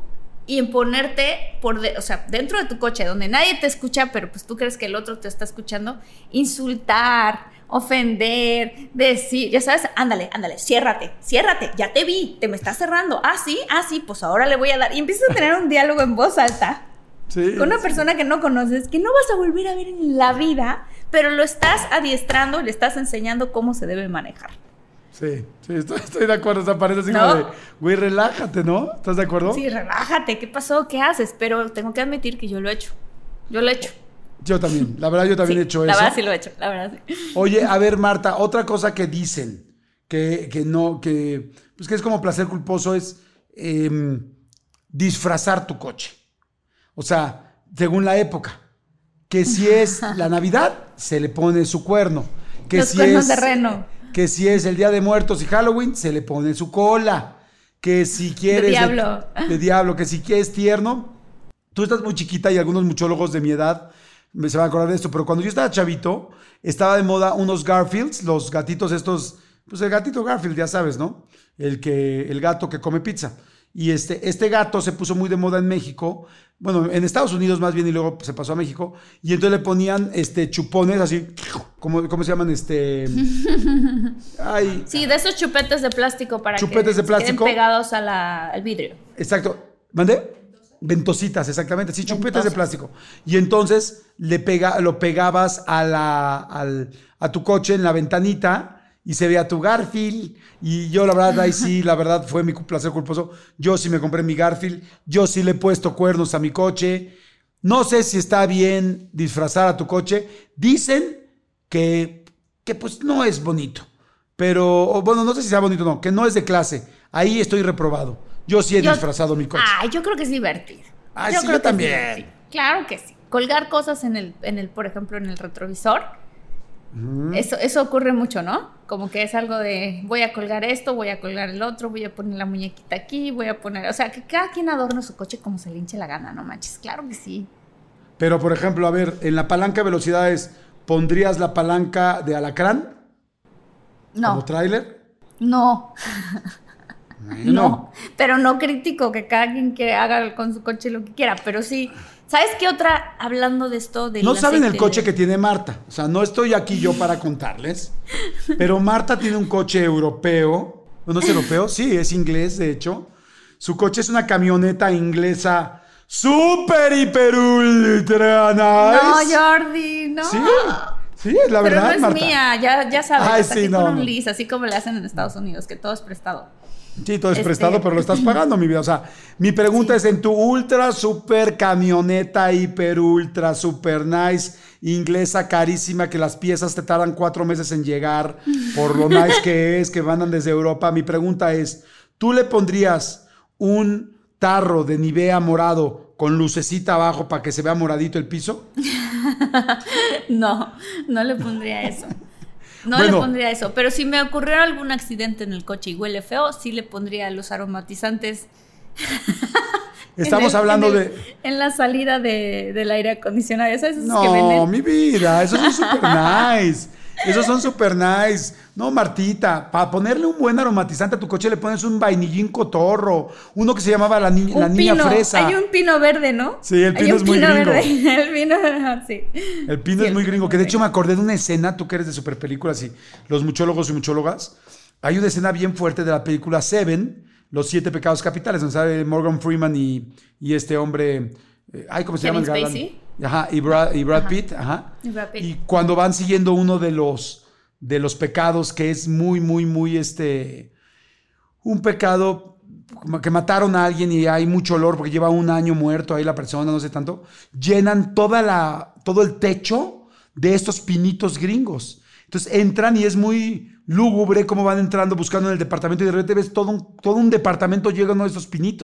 S2: y en ponerte por, de- o sea, dentro de tu coche, donde nadie te escucha, pero pues tú crees que el otro te está escuchando, insultar, ofender, decir, ya sabes, ándale, ándale, ciérrate, ciérrate, ya te vi, te me estás cerrando, ah, sí, ah, sí, pues ahora le voy a dar, y empiezas a tener un diálogo en voz alta
S1: Sí.
S2: con una persona que no conoces, que no vas a volver a ver en la vida, pero lo estás adiestrando, le estás enseñando cómo se debe manejar.
S1: Sí, sí, estoy, estoy de acuerdo. O sea, parece así
S2: ¿No?
S1: como de, güey, relájate, ¿no? ¿Estás de acuerdo?
S2: Sí, relájate, ¿qué pasó? ¿Qué haces? Pero tengo que admitir que yo lo he hecho. Yo lo he hecho.
S1: Yo también. La verdad, yo también
S2: Sí,
S1: he hecho
S2: la
S1: eso.
S2: verdad sí lo he hecho, la verdad sí.
S1: Oye, a ver, Marta, otra cosa que dicen que, que no, que, pues que es como placer culposo es em, disfrazar tu coche. O sea, según la época. Que si es la <laughs> Navidad, se le pone su cuerno. Que
S2: Los
S1: si
S2: cuernos
S1: es,
S2: de reno.
S1: Que si es el Día de Muertos y Halloween, se le pone su cola. Que si quieres...
S2: diablo.
S1: De, diablo. Que si quieres tierno. Tú estás muy chiquita y algunos muchólogos de mi edad me se van a acordar de esto, pero cuando yo estaba chavito, estaba de moda unos Garfields, los gatitos estos, pues el gatito Garfield, ya sabes, ¿no? El que, el gato que come pizza. Y este, este gato se puso muy de moda en México, bueno, en Estados Unidos más bien, y luego se pasó a México, y entonces le ponían este chupones así, ¿cómo, cómo se llaman? Este. <laughs> Ay,
S2: Sí, de esos chupetes de plástico para
S1: Chupetes
S2: que
S1: de plástico.
S2: queden pegados a la- al vidrio.
S1: Exacto. ¿Mandé? Ventositas, exactamente. Sí, chupetes de plástico. Y entonces le pega, lo pegabas a, la, al- a tu coche en la ventanita y se veía tu Garfield. Y yo, la verdad, ahí sí, la verdad fue mi placer culposo. Yo sí me compré mi Garfield. Yo sí le he puesto cuernos a mi coche. No sé si está bien disfrazar a tu coche. Dicen que, que pues no es bonito. Pero, bueno, no sé si sea bonito o no, que no es de clase. Ahí estoy reprobado. Yo sí he
S2: Yo-
S1: disfrazado mi coche.
S2: Ay, yo creo que es divertido.
S1: Ay,
S2: Yo
S1: sí,
S2: creo
S1: yo
S2: que
S1: también.
S2: es. Claro que sí. Colgar cosas en el, en el, por ejemplo, en el retrovisor. Eso, eso ocurre mucho, ¿no? Como que es algo de voy a colgar esto, voy a colgar el otro, voy a poner la muñequita aquí, voy a poner. O sea, que cada quien adorna su coche como se le hinche la gana, no manches. Claro que sí.
S1: Pero, por ejemplo, a ver, en la palanca de velocidades, ¿pondrías la palanca de alacrán
S2: No,
S1: como tráiler?
S2: no,
S1: Bueno. <laughs>
S2: no. Pero no critico que cada quien que haga con su coche lo que quiera, pero sí. ¿Sabes qué otra, hablando de esto? Del
S1: No saben el coche que tiene Marta. O sea, no estoy aquí yo para contarles. <laughs> Pero Marta tiene un coche europeo. ¿No es europeo? Sí, es inglés, de hecho. Su coche es una camioneta inglesa super, hiper, ultra
S2: No,
S1: nice.
S2: Jordi, no.
S1: Sí, sí, es la
S2: Pero
S1: verdad,
S2: no es
S1: Marta.
S2: mía, ya, ya sabes,
S1: Ay, sí, no,
S2: un
S1: no.
S2: lease, así como le hacen en Estados Unidos, que todo es prestado.
S1: Sí, todo es
S2: Este-
S1: prestado, pero lo estás <clears throat> pagando, mi vida. O sea, mi pregunta es: en tu ultra, super camioneta, hiper, ultra, super nice, inglesa, carísima, que las piezas te tardan cuatro meses en llegar por lo <laughs> nice que es, que mandan desde Europa. Mi pregunta es: ¿tú le pondrías un tarro de Nivea morado con lucecita abajo para que se vea moradito el piso? <laughs>
S2: No, no le pondría eso. No
S1: Bueno.
S2: le pondría eso. Pero si me ocurriera algún accidente en el coche y huele feo, sí le pondría los aromatizantes. <laughs>
S1: Estamos
S2: el-
S1: hablando
S2: en el-
S1: de.
S2: En la salida de, del aire acondicionado. ¿Sabes? Esos
S1: No, mi vida, esos son <laughs> super nice. Esos son super nice. No, Martita, para ponerle un buen aromatizante a tu coche le pones un vainillín cotorro, uno que se llamaba la, ni- la niña
S2: pino.
S1: fresa.
S2: Hay un pino verde, ¿no?
S1: Sí, el
S2: Hay
S1: pino
S2: un
S1: es muy
S2: pino
S1: gringo.
S2: verde. <laughs> El pino, sí.
S1: El pino
S2: Sí,
S1: es muy
S2: el
S1: gringo, que de hecho me acordé de una escena, tú que eres de super películas y los muchólogos y muchólogas, hay una escena bien fuerte de la película Seven, Los Siete Pecados Capitales, donde sale Morgan Freeman y, y este hombre, eh, ay, ¿cómo se
S2: Kevin
S1: llama el galán? Ajá, y Brad, y Brad
S2: Ajá.
S1: Pitt, ajá.
S2: Y Brad Pitt.
S1: Y cuando van siguiendo uno de los, de los pecados que es muy, muy, muy, este, un pecado que mataron a alguien y hay mucho olor porque lleva un año muerto ahí la persona, no sé tanto, llenan toda la, todo el techo de estos pinitos gringos. Entonces entran y es muy lúgubre cómo van entrando buscando en el departamento y de repente ves todo un, todo un departamento lleno de estos pinitos.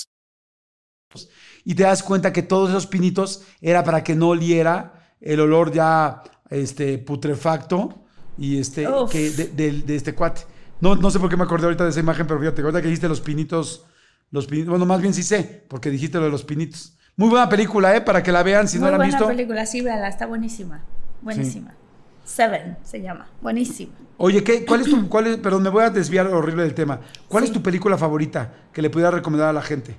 S1: Y te das cuenta que todos esos pinitos era para que no oliera el olor ya este, putrefacto y este, que de, de- de este cuate. No, no sé por qué me acordé ahorita de esa imagen, pero fíjate, ahorita que dijiste los pinitos, los pinitos, bueno, más bien sí sé, porque dijiste lo de los pinitos. Muy buena película, ¿eh? Para que la vean si no
S2: Muy
S1: la han
S2: buena
S1: visto.
S2: película, sí, véala, está buenísima. Buenísima. Seven se llama. Buenísima.
S1: Oye, ¿qué, ¿cuál es tu, <clears throat> cuál es, perdón, me voy a desviar horrible del tema. ¿Cuál es tu película favorita que le pudiera recomendar a la gente?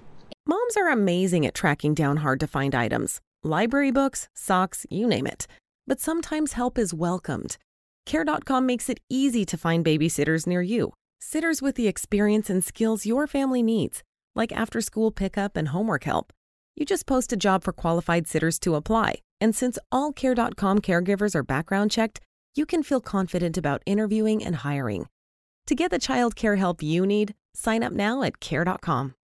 S4: Moms are amazing at tracking down hard to find items library books, socks, you name it. But sometimes help is welcomed. Care.com makes it easy to find babysitters near you. Sitters with the experience and skills your family needs, like after school pickup and homework help. You just post a job for qualified sitters to apply. And since all Care.com caregivers are background checked, you can feel confident about interviewing and hiring. To get the child care help you need, sign up now at Care.com.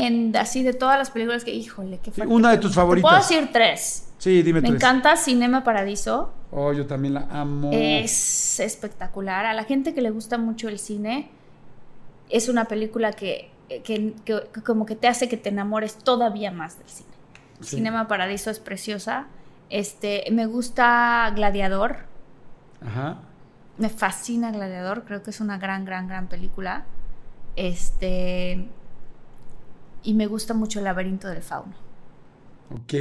S2: En, así de todas las películas que, híjole, qué fuerte
S1: una de tus
S2: Te puedo
S1: favoritas.
S2: decir tres.
S1: Sí, dime
S2: Me
S1: tres.
S2: encanta Cinema Paradiso.
S1: Oh, yo también la amo.
S2: Es espectacular. A la gente que le gusta mucho el cine, es una película que, que- que- que como que te hace que te enamores todavía más del cine.
S1: Sí.
S2: Cinema Paradiso es preciosa. Este, me gusta Gladiador.
S1: Ajá.
S2: Me fascina Gladiador. Creo que es una gran, gran, gran película. Este. Y me gusta mucho El laberinto del fauno.
S1: Ok.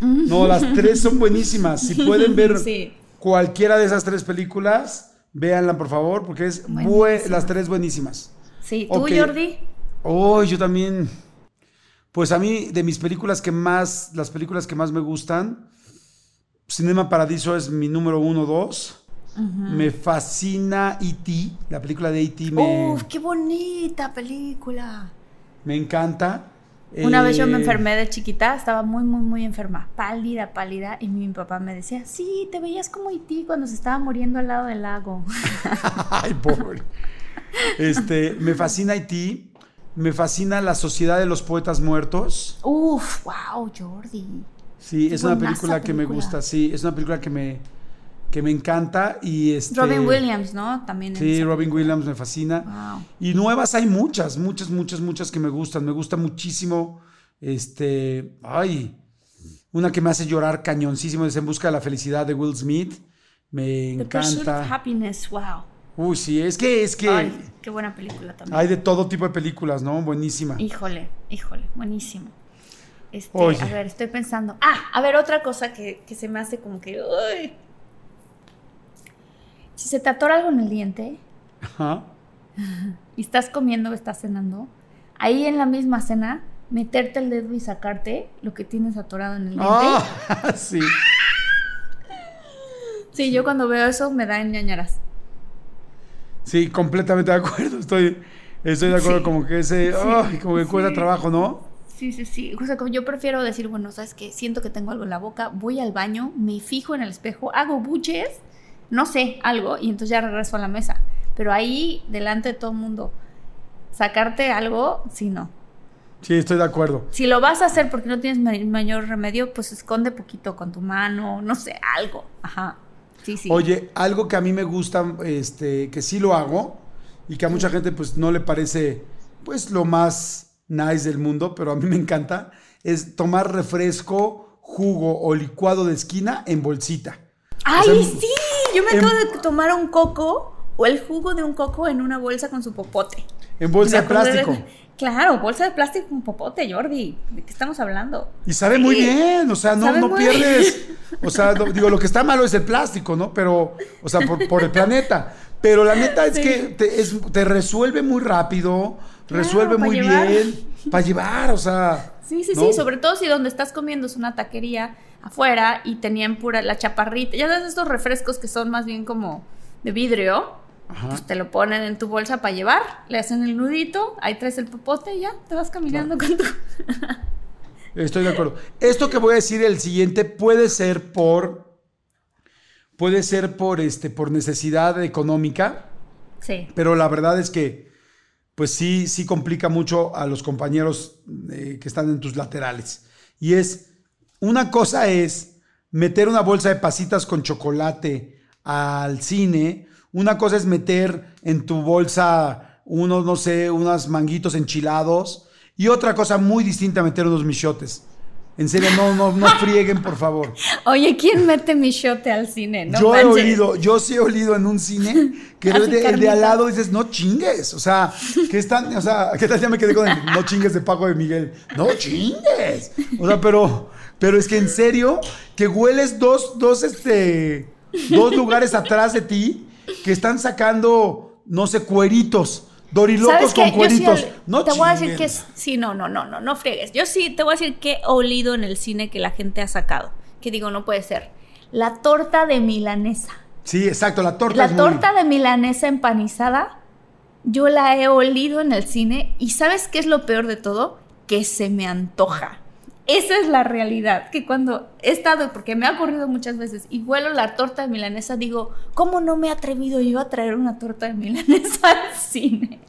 S1: No, las tres son buenísimas. Si pueden ver <laughs>
S2: Sí.
S1: cualquiera de esas tres películas, véanla por favor, porque es bue-
S2: Buenísima.
S1: las tres buenísimas.
S2: Sí, ¿tú. Jordi?
S1: Oh, yo también. Pues a mí, de mis películas que más, las películas que más me gustan, Cinema Paradiso es mi número uno, dos. Me fascina E.T., la película de E.T. me,
S2: Uf, qué bonita película.
S1: Me encanta.
S2: Una vez yo me
S1: Eh,
S2: enfermé de chiquita, estaba muy, muy, muy enferma, pálida, pálida, y mi papá me decía, sí, te veías como Iti cuando se estaba muriendo al lado del lago. <laughs>
S1: Ay, pobre. Este, me fascina Haití, me fascina la Sociedad de los Poetas Muertos.
S2: Uf, wow, Jordi.
S1: Sí, es una película que me gusta, sí, es una película que me, que me encanta y este...
S2: Robin Williams, ¿no? También.
S1: Sí, Robin. Williams me fascina.
S2: Wow.
S1: Y nuevas hay muchas, muchas, muchas, muchas que me gustan. Me gusta muchísimo, este, ay, una que me hace llorar cañoncísimo es En busca de la felicidad de Will Smith. Me
S2: The Pursuit of
S1: encanta.
S2: Happiness, wow.
S1: Uy, sí, es que, es que
S2: Ay, qué buena película también.
S1: hay de todo tipo de películas, ¿no? Buenísima.
S2: Híjole, híjole, buenísimo. Este,
S1: Oye.
S2: a ver, estoy pensando. Ah, a ver, otra cosa que, que se me hace como que. uy. Si se te atora algo en el diente
S1: Ajá. <laughs>
S2: y estás comiendo o estás cenando, ahí en la misma cena, meterte el dedo y sacarte lo que tienes atorado en el diente.
S1: Ah, <laughs> sí.
S2: Sí, yo cuando veo eso me da ñañaras.
S1: Sí, completamente de acuerdo. Estoy, estoy de acuerdo,
S2: Sí.
S1: como que ese, ay, como que cuesta
S2: Sí.
S1: trabajo, ¿no?
S2: Sí, sí, sí. O sea, como yo prefiero decir, bueno, ¿sabes qué? Siento que tengo algo en la boca, voy al baño, me fijo en el espejo, hago buches, no sé, algo, y entonces ya regreso a la mesa. Pero ahí, delante de todo el mundo, sacarte algo, sí, no.
S1: Sí, estoy de acuerdo.
S2: Si lo vas a hacer porque no tienes ma- mayor remedio, pues esconde poquito con tu mano, no sé, algo. Ajá. Sí, sí.
S1: Oye, algo que a mí me gusta, este, que sí lo hago y que a mucha gente pues no le parece pues lo más nice del mundo, pero a mí me encanta, es tomar refresco, jugo o licuado de esquina en bolsita.
S2: ¡Ay,
S1: o sea,
S2: sí! Yo me
S1: em-
S2: acabo de tomar un coco o el jugo de un coco en una bolsa con su popote.
S1: En bolsa de plástico. <laughs>
S2: Claro, bolsa de plástico con popote, Jordi. ¿De qué estamos hablando?
S1: Y sabe muy bien, o sea, no, no pierdes. O sea, no- digo, lo que está malo es el plástico, ¿no? Pero, o sea, por, por el planeta. Pero la neta es
S2: Sí.
S1: que te, es- te resuelve muy rápido, resuelve muy
S2: llevar.
S1: bien. Para llevar, o sea.
S2: Sí, sí,
S1: ¿no?
S2: sí. Sobre todo si donde estás comiendo es una taquería afuera y tenían pura la chaparrita. Ya sabes, estos refrescos que son más bien como de vidrio.
S1: Ajá.
S2: Pues te lo ponen en tu bolsa para llevar, le hacen el nudito, ahí traes el popote y ya te vas caminando con tu.
S1: Estoy de acuerdo. Esto que voy a decir el siguiente puede ser por. Puede ser por este, por necesidad económica.
S2: Sí.
S1: Pero la verdad es que, pues sí, sí complica mucho a los compañeros eh, que están en tus laterales. Y es, una cosa es meter una bolsa de pasitas con chocolate al cine. Una cosa es meter en tu bolsa unos, no sé, unos manguitos enchilados. Y otra cosa muy distinta, meter unos michotes. En serio, no, no, no frieguen, por favor.
S2: Oye, ¿quién mete mi shote al cine? No
S1: yo he oído, yo sí he oído en un cine que el de, al lado dices, no chingues. O sea, que están, o sea, ¿qué tal? Ya me quedé con el no chingues de Paco de Miguel. No chingues. O sea, pero, pero es que en serio, que hueles dos, dos, este, dos lugares atrás de ti que están sacando, no sé, cueritos. Dorilocos con
S2: sí
S1: cueritos. no
S2: te voy a decir que es- sí, no, no, no, no, no friegues. Yo sí te voy a decir que he olido en el cine que la gente ha sacado. Que digo, no puede ser. La torta de milanesa.
S1: Sí, exacto, la torta
S2: La
S1: es muy-
S2: torta de milanesa empanizada, yo la he olido en el cine y ¿sabes qué es lo peor de todo? Que se me antoja. Esa es la realidad, que cuando he estado, porque me ha ocurrido muchas veces, y huelo la torta de milanesa, digo, ¿cómo no me he atrevido yo a traer una torta de milanesa <laughs> al cine?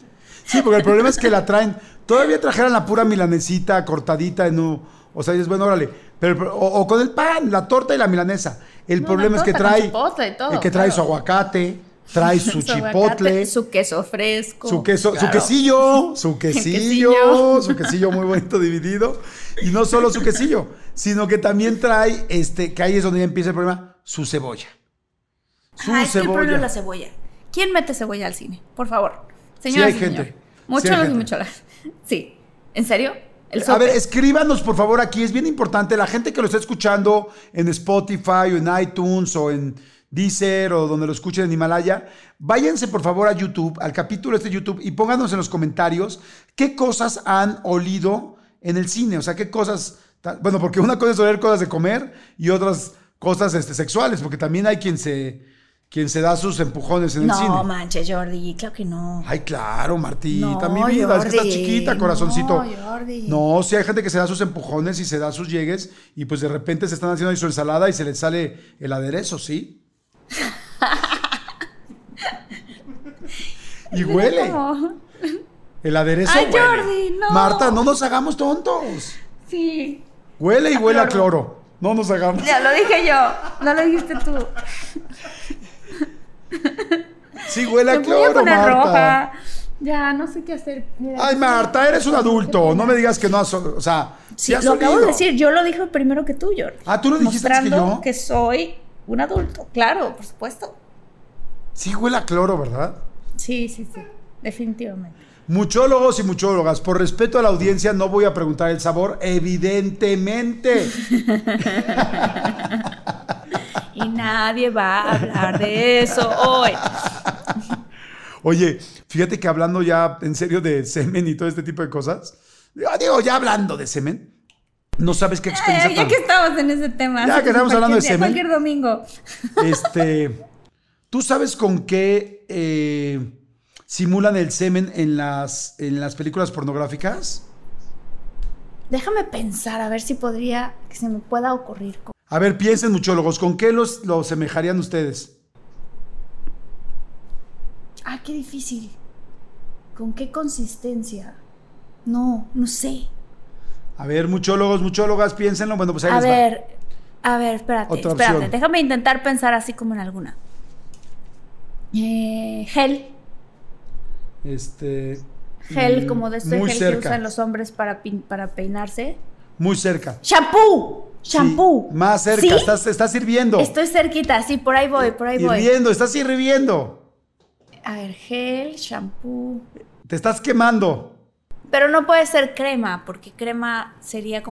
S1: Sí, porque el problema es que la traen. Todavía trajeran la pura milanesita cortadita en un. O sea, es bueno, órale. Pero, o, o con el pan, la torta y la milanesa. El
S2: No,
S1: problema es que trae.
S2: chipotle y todo,
S1: el que trae
S2: claro.
S1: su aguacate, trae <laughs> su,
S2: Su
S1: chipotle, su,
S2: su queso fresco.
S1: queso, su quesillo, <laughs> su quesillo,
S2: quesillo. <laughs>
S1: su quesillo muy bonito dividido. Y no solo su quesillo, sino que también trae, este, que ahí es donde ya empieza el problema, su cebolla. Su
S2: Ah, es que el problema
S1: cebolla.
S2: es la cebolla. ¿Quién mete cebolla al cine? Por favor.
S1: Sí
S2: Señoras
S1: hay gente.
S2: señores.
S1: Sí
S2: y mucholas. Sí. ¿En serio? El
S1: A ver, escríbanos por favor aquí, es bien importante, la gente que lo está escuchando en Spotify o en iTunes o en Deezer o donde lo escuchen en Himalaya, váyanse por favor a YouTube, al capítulo este de YouTube y pónganos en los comentarios qué cosas han olido en el cine, o sea, qué cosas, bueno, porque una cosa es oler cosas de comer y otras cosas este, sexuales, porque también hay quien se, quien se da sus empujones en el cine.
S3: No manches, Jordi, claro que no.
S1: Ay, claro, Martita,
S3: No,
S1: mi vida, es que estás chiquita, corazoncito.
S3: no, Jordi.
S1: No, sí hay gente que se da sus empujones y se da sus llegues y pues de repente se están haciendo ahí su ensalada y se les sale el aderezo, ¿sí? Y huele. El aderezo
S2: Ay,
S1: huele.
S2: Jordi, no.
S1: Marta, no nos hagamos tontos.
S2: Sí.
S1: Huele y huele a cloro. No nos hagamos.
S2: Ya lo dije yo. No lo dijiste tú.
S1: Sí, huele a cloro,
S2: poner
S1: Marta.
S2: roja. Ya, no sé qué hacer. Mira.
S1: Ay, Marta, eres un adulto. No me digas que no has. O sea,
S3: Sí,
S1: has
S3: lo acabo de
S1: olido.
S3: decir, yo lo dije primero que tú, Jordi.
S1: Ah, ¿tú lo dijiste antes que yo?
S3: que soy un adulto.
S2: Claro, por supuesto.
S1: Sí, huele a cloro, ¿verdad?
S2: Sí, sí, sí. Definitivamente.
S1: Muchólogos y muchólogas, por respeto a la audiencia, no voy a preguntar el sabor, evidentemente. <laughs>
S2: Y nadie va a hablar de eso hoy.
S1: Oye, fíjate que hablando ya en serio de semen y todo este tipo de cosas, digo, ya hablando de semen, no sabes qué experiencia
S2: ya
S1: tan-
S2: que estamos en ese tema.
S1: Ya que estamos hablando de
S2: día,
S1: semen.
S2: Cualquier domingo.
S1: Este, ¿tú sabes con qué eh, simulan el semen en las, en las películas pornográficas?
S2: Déjame pensar a ver si podría, que se me pueda ocurrir.
S1: A ver, piensen muchólogos, ¿con qué los, los semejarían ustedes?
S2: Ah, qué difícil. ¿Con qué consistencia? No, no sé.
S1: A ver, muchólogos, muchólogas, piénsenlo. Bueno, pues ahí
S2: A
S1: les va.
S2: ver, a ver, espérate,
S1: Otra
S2: espérate.
S1: opción.
S2: Déjame intentar pensar así como en alguna. Eh, gel.
S1: Este.
S2: Gel,
S1: mm,
S2: como de este gel que usan los hombres para, para peinarse.
S1: Muy cerca.
S2: ¡Shampoo! ¡Shampoo!
S1: Sí, más cerca,
S2: ¿Sí?
S1: estás, estás hirviendo.
S2: Estoy cerquita, sí, por ahí voy, por ahí voy.
S1: hirviendo, estás hirviendo.
S2: A ver, gel, shampoo.
S1: Te estás quemando.
S2: Pero no puede ser crema, porque crema sería como.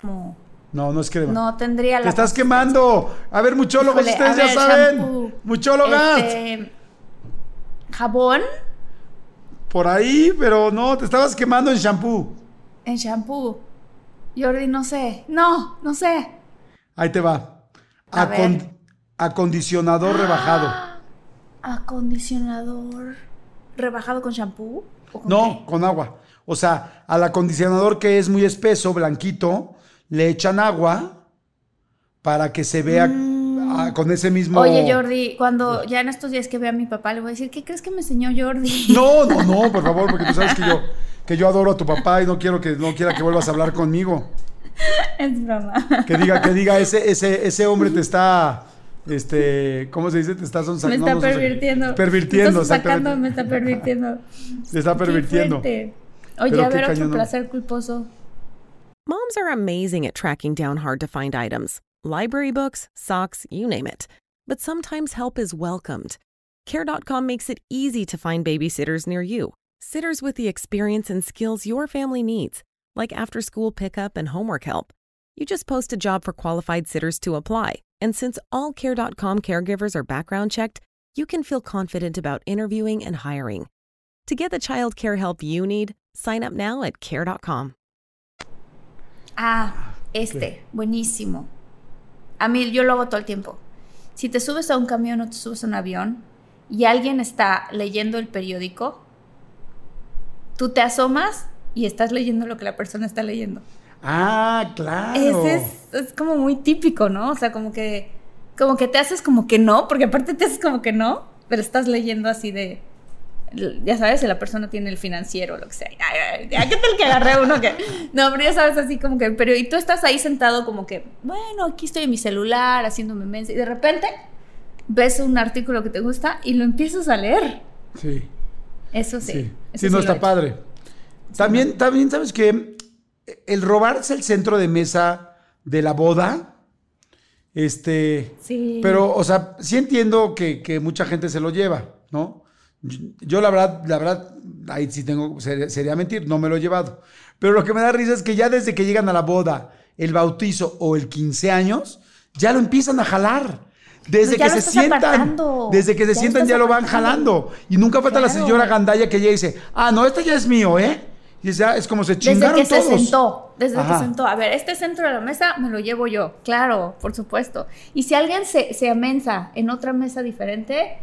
S2: Como-
S1: No, no es crema.
S2: No tendría la.
S1: Te estás quemando. A ver, muchólogos,
S2: Híjole,
S1: ustedes ya
S2: ver,
S1: saben.
S2: shampoo.
S1: Muchólogas.
S2: Este, jabón
S1: Por ahí, pero no, te estabas quemando en shampoo.
S2: en shampoo. Jordi, no sé. No, no sé.
S1: Ahí te va.
S2: A ver.
S1: acondicionador rebajado.
S2: Acondicionador rebajado con shampoo. ¿O con
S1: No,
S2: qué?
S1: con agua. O sea, al acondicionador que es muy espeso, blanquito, le echan agua para que se vea ah, con ese mismo.
S2: Mm. Oye, Jordi, cuando ya en estos días que vea a mi papá, le voy a decir, ¿qué crees que me enseñó Jordi? <laughs>
S1: No, no, no, por favor, porque tú sabes que yo, que yo adoro a tu papá y no quiero que no quiera que vuelvas a hablar conmigo.
S2: es broma.
S1: Que diga, que diga, <laughs> ese, ese, ese hombre te está, este, ¿cómo se dice? Te está sonsa-
S2: Me está
S1: no
S2: pervirtiendo.
S1: Pervirtiendo,
S2: sacando, me está pervirtiendo.
S1: Te está pervirtiendo.
S2: Oye,
S1: Pero
S2: a ver, otro
S1: cañón,
S2: placer culposo.
S4: Moms are amazing at tracking down hard to find items library books, socks, you name it. But sometimes help is welcomed. Care.com makes it easy to find babysitters near you. Sitters with the experience and skills your family needs, like after school pickup and homework help. You just post a job for qualified sitters to apply. And since all Care.com caregivers are background checked, you can feel confident about interviewing and hiring. To get the child care help you need, sign up now at Care.com.
S2: Ah, este, buenísimo. A mí yo lo hago todo el tiempo. Si te subes a un camión o te subes a un avión y alguien está leyendo el periódico, tú te asomas y estás leyendo lo que la persona está leyendo.
S1: Ah, claro.
S2: Ese es, es como muy típico, ¿no? O sea, como que, como que te haces como que no, porque aparte te haces como que no, pero estás leyendo así de, ya sabes, si la persona tiene el financiero o lo que sea. Ay, ay, ay, ¿Qué tal que agarré uno que... No, pero ya sabes, así como que, pero y tú estás ahí sentado como que, bueno, aquí estoy en mi celular haciéndome mensa y de repente ves un artículo que te gusta y lo empiezas a leer.
S1: Sí.
S2: Eso sí.
S1: Sí,
S2: eso
S1: sí, no
S2: he
S1: está padre. También, también, ¿sabes que El robarse el centro de mesa de la boda Este,
S2: Sí.
S1: pero, o sea, sí entiendo que, que mucha gente se lo lleva, ¿no? Yo, la verdad, la verdad, ahí sí tengo, sería, mentir, no me lo he llevado. Pero lo que me da risa es que ya desde que llegan a la boda, el bautizo o el 15 años, ya lo empiezan a jalar. Desde
S2: ya
S1: que se sientan,
S2: apartando.
S1: desde que se
S2: Ya
S1: sientan ya lo van jalando. Y nunca falta la
S2: Claro.
S1: señora gandalla que llega y dice, ah, no, este ya es mío, ¿eh? Y ya es como se
S2: Desde
S1: chingaron
S2: que se
S1: todos.
S2: sentó, desde
S1: Ajá.
S2: que sentó. A ver, este centro de la mesa me lo llevo yo, claro, por supuesto. Y si alguien se, se amensa en otra mesa diferente,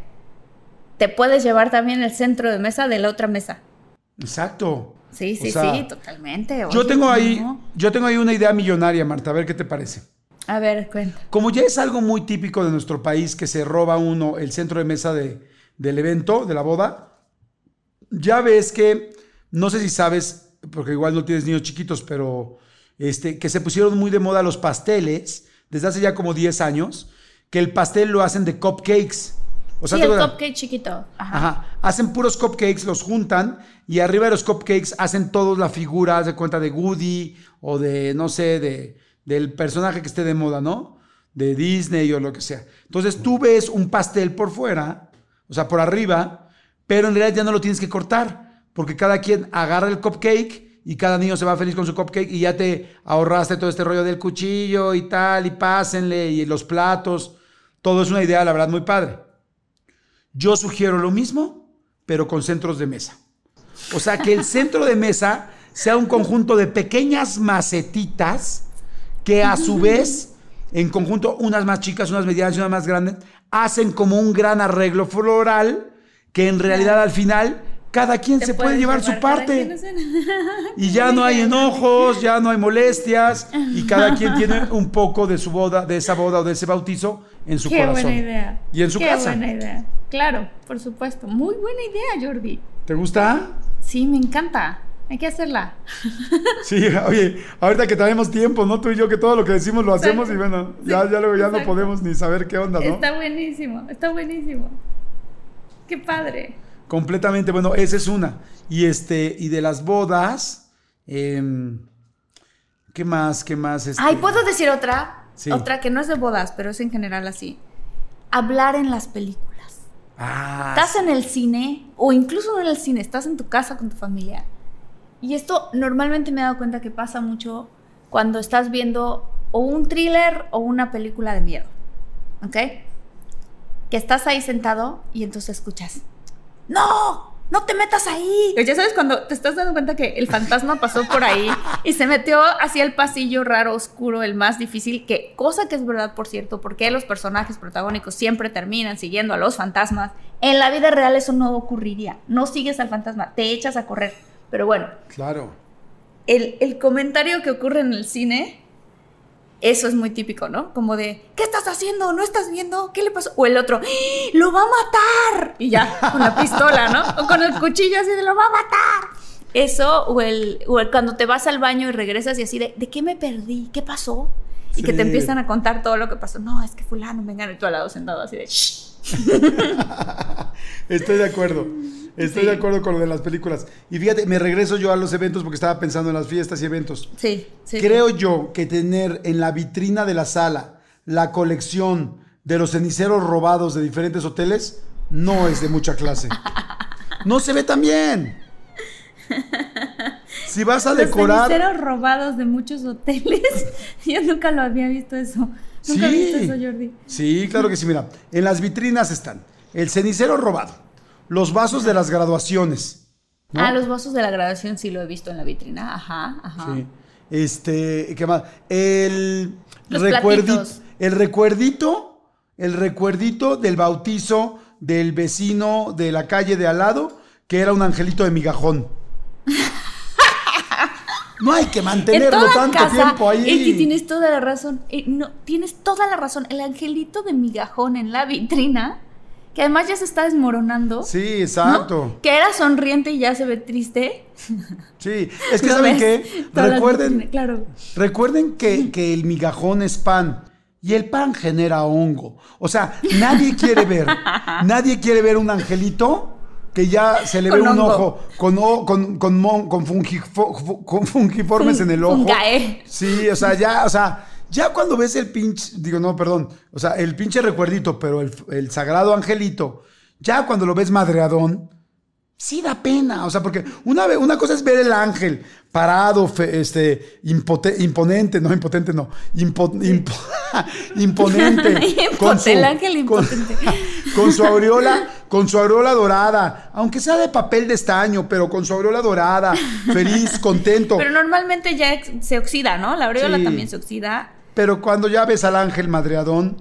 S2: te puedes llevar también el centro de mesa de la otra mesa.
S1: Exacto.
S2: Sí,
S1: O
S2: sí,
S1: sea,
S2: sí, totalmente.
S1: Yo tengo ahí,
S2: no.
S1: yo tengo ahí una idea millonaria, Marta, a ver qué te parece.
S2: A ver, cuenta.
S1: Como ya es algo muy típico de nuestro país que se roba uno el centro de mesa de, del evento, de la boda, ya ves que, no sé si sabes, porque igual no tienes niños chiquitos, pero este, que se pusieron muy de moda los pasteles desde hace ya como 10 años, que el pastel lo hacen de cupcakes. O sea,
S2: sí,
S1: ¿te
S2: el
S1: acuerdas?
S2: cupcake chiquito. Ajá.
S1: Ajá. Hacen puros cupcakes, los juntan y arriba de los cupcakes hacen todos la figura, de cuenta de Woody o de, no sé, de, del personaje que esté de moda, ¿no? De Disney o lo que sea. Entonces tú ves un pastel por fuera, o sea, por arriba, pero en realidad ya no lo tienes que cortar, porque cada quien agarra el cupcake y cada niño se va feliz con su cupcake y ya te ahorraste todo este rollo del cuchillo y tal, y pásenle, y los platos. Todo es una idea, la verdad, muy padre. Yo sugiero lo mismo, pero con centros de mesa. O sea, que el centro de mesa sea un conjunto de pequeñas macetitas que a su vez, en conjunto, unas más chicas, unas medianas y unas más grandes, hacen como un gran arreglo floral que en realidad al final cada quien se puede llevar su parte. Y ya no hay enojos, ya no hay molestias y cada quien <laughs> tiene un poco de su boda, de esa boda o de ese bautizo en su
S2: Qué
S1: corazón.
S2: buena idea.
S1: Y en su
S2: Qué
S1: casa.
S2: buena idea. Claro, por supuesto. Muy buena idea, Jordi.
S1: ¿Te gusta?
S2: Sí, me encanta. Hay que hacerla. <laughs>
S1: Sí, oye, ahorita que tenemos tiempo, ¿no? Tú y yo que todo lo que decimos lo hacemos
S2: Exacto.
S1: y bueno,
S2: Sí,
S1: ya, ya luego ya no podemos ni saber qué onda, ¿no?
S2: Está buenísimo, está buenísimo. Qué padre.
S1: Completamente, bueno, esa es una. Y este, y de las bodas, em, ¿qué más? ¿Qué más? Este?
S2: Ay, ¿puedo decir otra?
S1: Sí.
S2: Otra que no es de bodas, pero es en general así. Hablar en las películas.
S1: Ah,
S2: Estás en el cine, o incluso no en el cine, estás en tu casa con tu familia. Y esto normalmente me he dado cuenta que pasa mucho cuando estás viendo o un thriller o una película de miedo. ¿Ok? Que estás ahí sentado y entonces escuchas. ¡No! ¡No te metas ahí! Ya sabes cuando te estás dando cuenta que el fantasma pasó por ahí y se metió hacia el pasillo raro, oscuro, el más difícil, que cosa que es verdad, por cierto, porque los personajes protagónicos siempre terminan siguiendo a los fantasmas. En la vida real eso no ocurriría. No sigues al fantasma, te echas a correr. Pero bueno,
S1: claro.
S2: el, el comentario que ocurre en el cine, eso es muy típico, ¿no? Como de, ¿qué estás haciendo? ¿No estás viendo? ¿Qué le pasó? O el otro, ¡Ah! ¡lo va a matar! Y ya, con la pistola, ¿no? O con el cuchillo así de, ¡lo va a matar! Eso, o el, o el cuando te vas al baño y regresas y así de, ¿de qué me perdí? ¿Qué pasó? Y que te empiezan a contar todo lo que pasó. No, es que fulano, vengan, y tú al lado sentado así de, "Shh". <laughs>
S1: Estoy de acuerdo. Estoy
S2: Sí.
S1: de acuerdo con lo de las películas. Y fíjate, me regreso yo a los eventos porque estaba pensando en las fiestas y eventos.
S2: Sí, sí.
S1: Creo yo que tener en la vitrina de la sala la colección de los ceniceros robados de diferentes hoteles no es de mucha clase. <laughs> No se ve tan bien. Si vas a
S2: Los
S1: decorar.
S2: ceniceros robados de muchos hoteles. <laughs> Yo nunca lo había visto eso. Nunca he visto eso, Jordi.
S1: Sí, claro que sí. Mira, en las vitrinas están el cenicero robado, los vasos de las graduaciones. ¿no?
S2: Ah, los vasos de la graduación sí lo he visto en la vitrina. Ajá, ajá.
S1: Sí. Este, ¿qué más? El
S2: Los
S1: recuerdito,
S2: platitos.
S1: el recuerdito, el recuerdito del bautizo del vecino de la calle de al lado, que era un angelito de migajón. No hay que
S2: En
S1: mantenerlo
S2: toda
S1: tanto
S2: casa,
S1: tiempo ahí.
S2: Eti, tienes toda la razón. Eh, no, tienes toda la razón. El angelito de migajón en la vitrina, que además ya se está desmoronando.
S1: Sí,
S2: ¿no?
S1: exacto.
S2: Que era sonriente y ya se ve triste. <laughs>
S1: Sí, es que
S2: ¿Lo
S1: ¿saben
S2: ves?
S1: qué? <laughs>
S2: Todas
S1: Recuerden,
S2: Claro.
S1: Recuerden que, que el migajón es pan y el pan genera hongo. O sea, nadie quiere ver, <laughs> nadie quiere ver un angelito que ya se le ve un
S2: hongo.
S1: ojo con, con, con, mon- con, fungifo- fu- con fungiformes
S2: Fun-
S1: en el ojo.
S2: fungae.
S1: Sí, o sea, ya, o sea, Ya cuando ves el pinche, digo, no, perdón, o sea, el pinche recuerdito, pero el, el sagrado angelito, ya cuando lo ves madreadón, sí da pena. O sea, porque una, una cosa es ver el ángel parado, fe- este, impote- imponente, no, impotente, no, impo- impo- <laughs> imponente. <laughs>
S2: Impote- el ángel
S1: con-
S2: impotente.
S1: con su aureola, con su aureola dorada, aunque sea de papel de estaño, pero con su aureola dorada, feliz, <laughs> contento.
S2: Pero normalmente ya se oxida, ¿no? La aureola
S1: Sí.
S2: también se oxida.
S1: Pero cuando ya ves al ángel madreadón,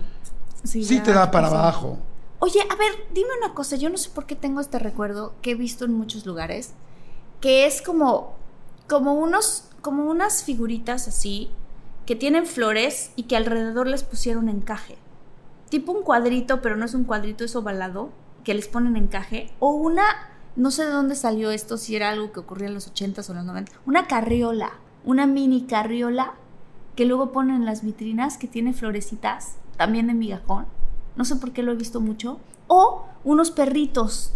S1: sí,
S2: ya,
S1: te da
S2: ¿qué
S1: para abajo.
S2: Oye, a ver, dime una cosa. Yo no sé por qué tengo este recuerdo que he visto en muchos lugares, que es como, como unos, como unas figuritas así que tienen flores y que alrededor les pusieron encaje. Tipo un cuadrito, pero no es un cuadrito, es ovalado, que les ponen encaje. O una, no sé de dónde salió esto, si era algo que ocurría en los 80s o los 90 una carriola, una mini carriola que luego ponen en las vitrinas que tiene florecitas, también de migajón. No sé por qué lo he visto mucho. O unos perritos.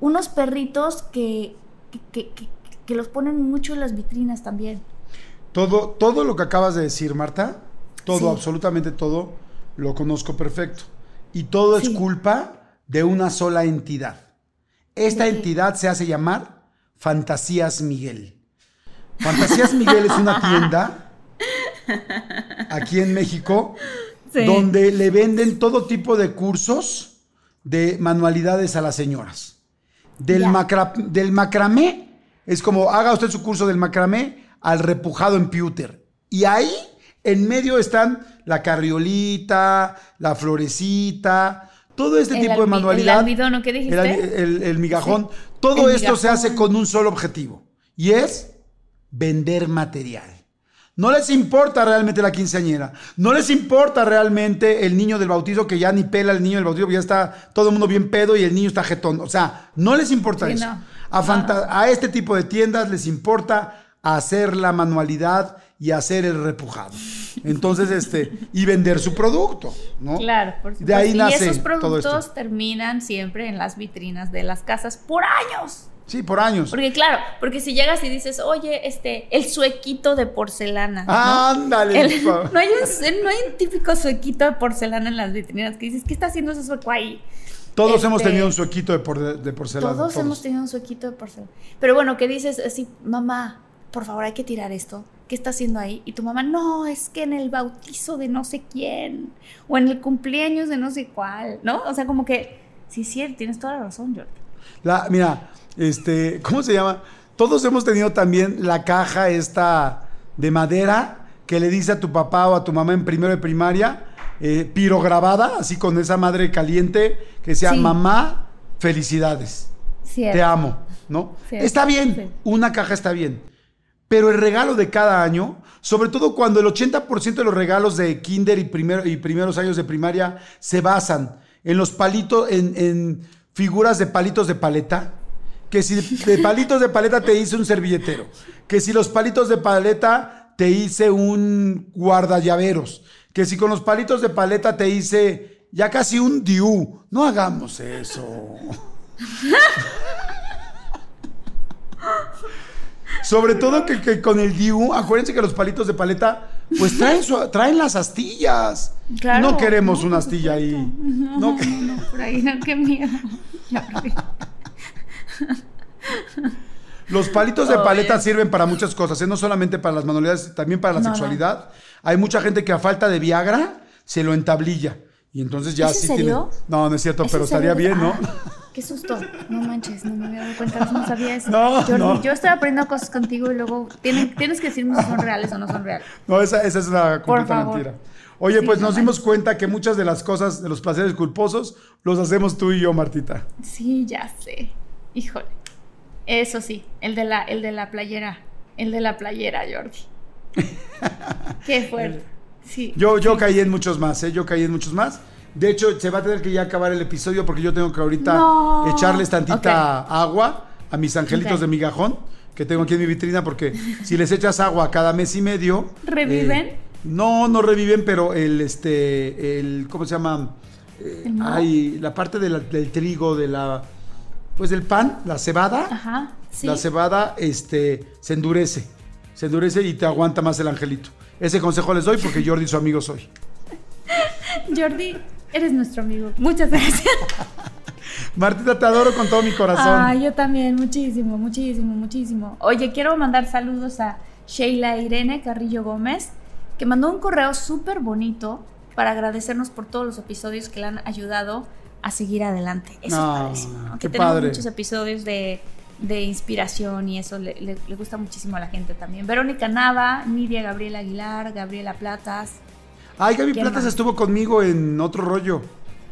S2: Unos perritos que, que, que- que- que los ponen mucho en las vitrinas también.
S1: Todo, todo lo que acabas de decir, Marta, todo,
S2: Sí.
S1: absolutamente todo, lo conozco perfecto. Y todo es culpa de una sola entidad. Esta entidad se hace llamar Fantasías Miguel. Fantasías Miguel es una tienda <laughs> aquí en México
S2: Sí.
S1: donde le venden todo tipo de cursos de manualidades a las señoras. Del,
S2: Ya.
S1: macra- del macramé, es como haga usted su curso del macramé al repujado en pewter. Y ahí en medio están la carriolita, la florecita, todo este
S2: El
S1: tipo de manualidad.
S2: el.
S1: El, almi- el- el migajón. Todo esto se hace con un solo objetivo. Y es vender material. No les importa realmente la quinceañera. No les importa realmente el niño del bautizo que ya ni pela el niño del bautizo, que ya está todo el mundo bien pedo y el niño está jetón. O sea, no les importa
S2: Sí,
S1: eso.
S2: no.
S1: A, este tipo de tiendas les importa hacer la manualidad y hacer el repujado. Entonces, este, y vender su producto, ¿no?
S2: Claro, por supuesto.
S1: De ahí
S2: y
S1: nace
S2: esos
S1: todo
S2: productos
S1: esto.
S2: terminan siempre en las vitrinas de las casas por años.
S1: Sí, por años.
S2: Porque claro, porque si llegas y dices, oye, este, el suequito de porcelana. ¿no?
S1: Ándale.
S2: El-
S1: pa- <laughs>
S2: no, hay un, no hay un típico suequito de porcelana en las vitrinas que dices, ¿qué está haciendo ese sueco ahí?
S1: Todos
S2: Este,
S1: hemos tenido un suequito de, por- de porcelana.
S2: Todos, hemos tenido un suequito de porcelana. Pero bueno, que dices así, mamá, por favor, hay que tirar esto. ¿Qué está haciendo ahí? Y tu mamá, no, es que en el bautizo de no sé quién, o en el cumpleaños de no sé cuál, ¿no? O sea, como que, sí, sí, tienes toda la razón, Jordi.
S1: La, mira, este, ¿cómo se llama? Todos hemos tenido también la caja esta de madera que le dice a tu papá o a tu mamá en primero de primaria, eh, pirograbada, así con esa madre caliente, que sea
S2: Sí.
S1: mamá, felicidades,
S2: Cierto.
S1: te amo, ¿no?
S2: Cierto,
S1: Está bien,
S2: sí.
S1: una caja está bien. Pero el regalo de cada año, sobre todo cuando el 80% de los regalos de kinder y, primero, y primeros años de primaria se basan en los palitos, en, en figuras de palitos de paleta, que si de <laughs> palitos de paleta te hice un servilletero, que si los palitos de paleta te hice un guardallaveros, que si con los palitos de paleta te hice ya casi un diu. No hagamos eso. <laughs> Sobre todo que, que con el Diu, acuérdense que los palitos de paleta, pues traen, su- traen las astillas.
S2: Claro,
S1: no queremos
S2: no,
S1: una astilla ahí.
S2: No,
S1: No
S2: no,
S1: que-
S2: no, por ahí, no, qué miedo.
S1: Los palitos de paleta sirven para muchas cosas, ¿eh? no solamente para las manualidades, también para la
S2: No, no.
S1: sexualidad. Hay mucha gente que a falta de Viagra se lo entablilla. Y entonces ya
S2: ¿Es en
S1: sí
S2: serio?
S1: tiene. No, no es cierto,
S2: ¿Es
S1: pero estaría bien, ¿no?
S2: Ah, qué susto. No manches, no me había dado cuenta, no sabía eso. <laughs>
S1: No,
S2: Jordi,
S1: no.
S2: yo estoy aprendiendo cosas contigo y luego tienen- tienes que decirme si son reales o no son reales.
S1: No, esa, esa es una completa mentira. Oye,
S2: Sí,
S1: pues
S2: no
S1: nos dimos cuenta que muchas de las cosas, de los placeres culposos, los hacemos tú y yo, Martita.
S2: Sí, ya sé. Híjole. Eso sí, el de la, el de la playera. El de la playera, Jordi. <laughs> Qué fuerte. Sí.
S1: Yo, yo caí en muchos más, ¿eh? Yo caí en muchos más. De hecho, se va a tener que ya acabar el episodio porque yo tengo que ahorita
S2: No.
S1: echarles tantita agua a mis angelitos
S2: Ok.
S1: de migajón que tengo aquí en mi vitrina porque si les echas agua cada mes y medio...
S2: ¿Reviven?
S1: eh, no, no reviven, pero el, este, el, ¿cómo se llama? Eh,
S2: ¿El moho?
S1: ay, la parte de la- del trigo, de la, pues del pan, la cebada.
S2: Ajá. Sí.
S1: La cebada este, se endurece. Se endurece y te aguanta más el angelito. Ese consejo les doy porque Jordi su amigo soy. <laughs>
S2: Jordi, eres nuestro amigo. Muchas gracias. <laughs>
S1: Martita, te adoro con todo mi corazón.
S2: Ah, yo también, muchísimo, muchísimo, muchísimo. Oye, quiero mandar saludos a Sheila Irene Carrillo Gómez, que mandó un correo súper bonito para agradecernos por todos los episodios que le han ayudado a seguir adelante. Eso
S1: Ah,
S2: es padrísimo. ¿no?
S1: qué
S2: Que tenemos
S1: padre.
S2: muchos episodios de, de inspiración y eso le, le- le gusta muchísimo a la gente también. Verónica Nava, Nidia Gabriela Aguilar, Gabriela Platas.
S1: Ay, Gaby
S2: ¿Quién
S1: Platas
S2: más?
S1: estuvo conmigo en otro rollo.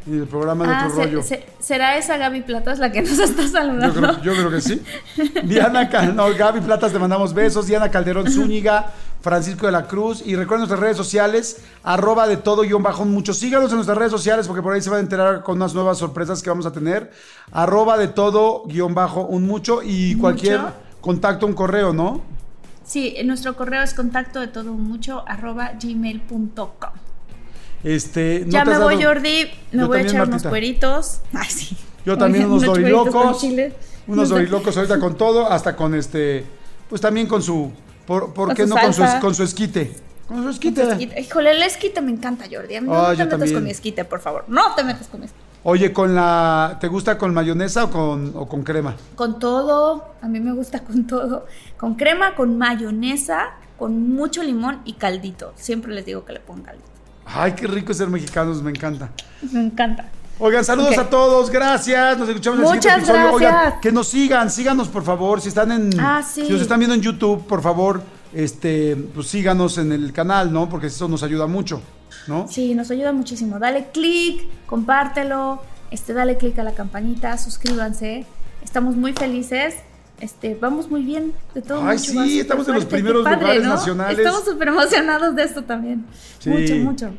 S1: En el programa de
S2: Ah,
S1: otro
S2: se-
S1: rollo.
S2: se- ¿será esa Gaby Platas la que nos está
S1: Yo
S2: saludando?
S1: creo, yo creo que sí. <laughs> Diana no, Gaby Platas, te mandamos besos. Diana Calderón Zúñiga, <laughs> Francisco de la Cruz. Y recuerden nuestras redes sociales, arroba de todo guion bajo un mucho. Síganos en nuestras redes sociales porque por ahí se van a enterar con unas nuevas sorpresas que vamos a tener. Arroba de todo guion bajo un mucho. Y cualquier
S2: Mucho.
S1: contacto, un correo, ¿no?
S2: Sí, nuestro correo es contacto de todo mucho arroba gmail.com.
S1: Este, ¿no
S2: ya me voy,
S1: dado-
S2: Jordi. Me
S1: Yo
S2: voy a echar unos cueritos. Ay, sí.
S1: Yo también <laughs> unos dorilocos. Unos <laughs> dorilocos ahorita con todo, hasta con este, pues también con su, ¿por, por qué
S2: su
S1: no con su, con su esquite? Con su esquite.
S2: Esquite. Híjole, el esquite me encanta, Jordi. No
S1: yo
S2: te metas
S1: también.
S2: con mi esquite, por favor. No te metas con mi esquite.
S1: Oye, con la, ¿te gusta con mayonesa o con, o con crema?
S2: Con todo, a mí me gusta con todo. Con crema, con mayonesa, con mucho limón y caldito. Siempre les digo que le pongan caldito.
S1: Ay, qué rico es ser mexicanos, me encanta.
S2: Me encanta.
S1: Oigan, saludos a todos, gracias. Nos escuchamos en el
S2: Muchas
S1: siguiente episodio. Oigan,
S2: gracias.
S1: que nos sigan, síganos por favor. Si están en,
S2: Ah, sí.
S1: si nos están viendo en YouTube, por favor, este, pues síganos en el canal, ¿no? Porque eso nos ayuda mucho, ¿no?
S2: Sí, nos ayuda muchísimo. Dale click, compártelo, este, dale click a la campanita, suscríbanse. Estamos muy felices. Este, vamos muy bien de todo.
S1: Ay,
S2: mucho,
S1: sí, estamos en los primeros lugares nacionales.
S2: Estamos súper emocionados de esto también.
S1: Sí.
S2: Mucho, mucho.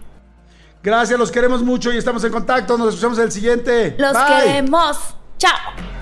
S1: Gracias, los queremos mucho y estamos en contacto. Nos escuchamos en el siguiente.
S2: Los
S1: Bye.
S2: queremos. Chao.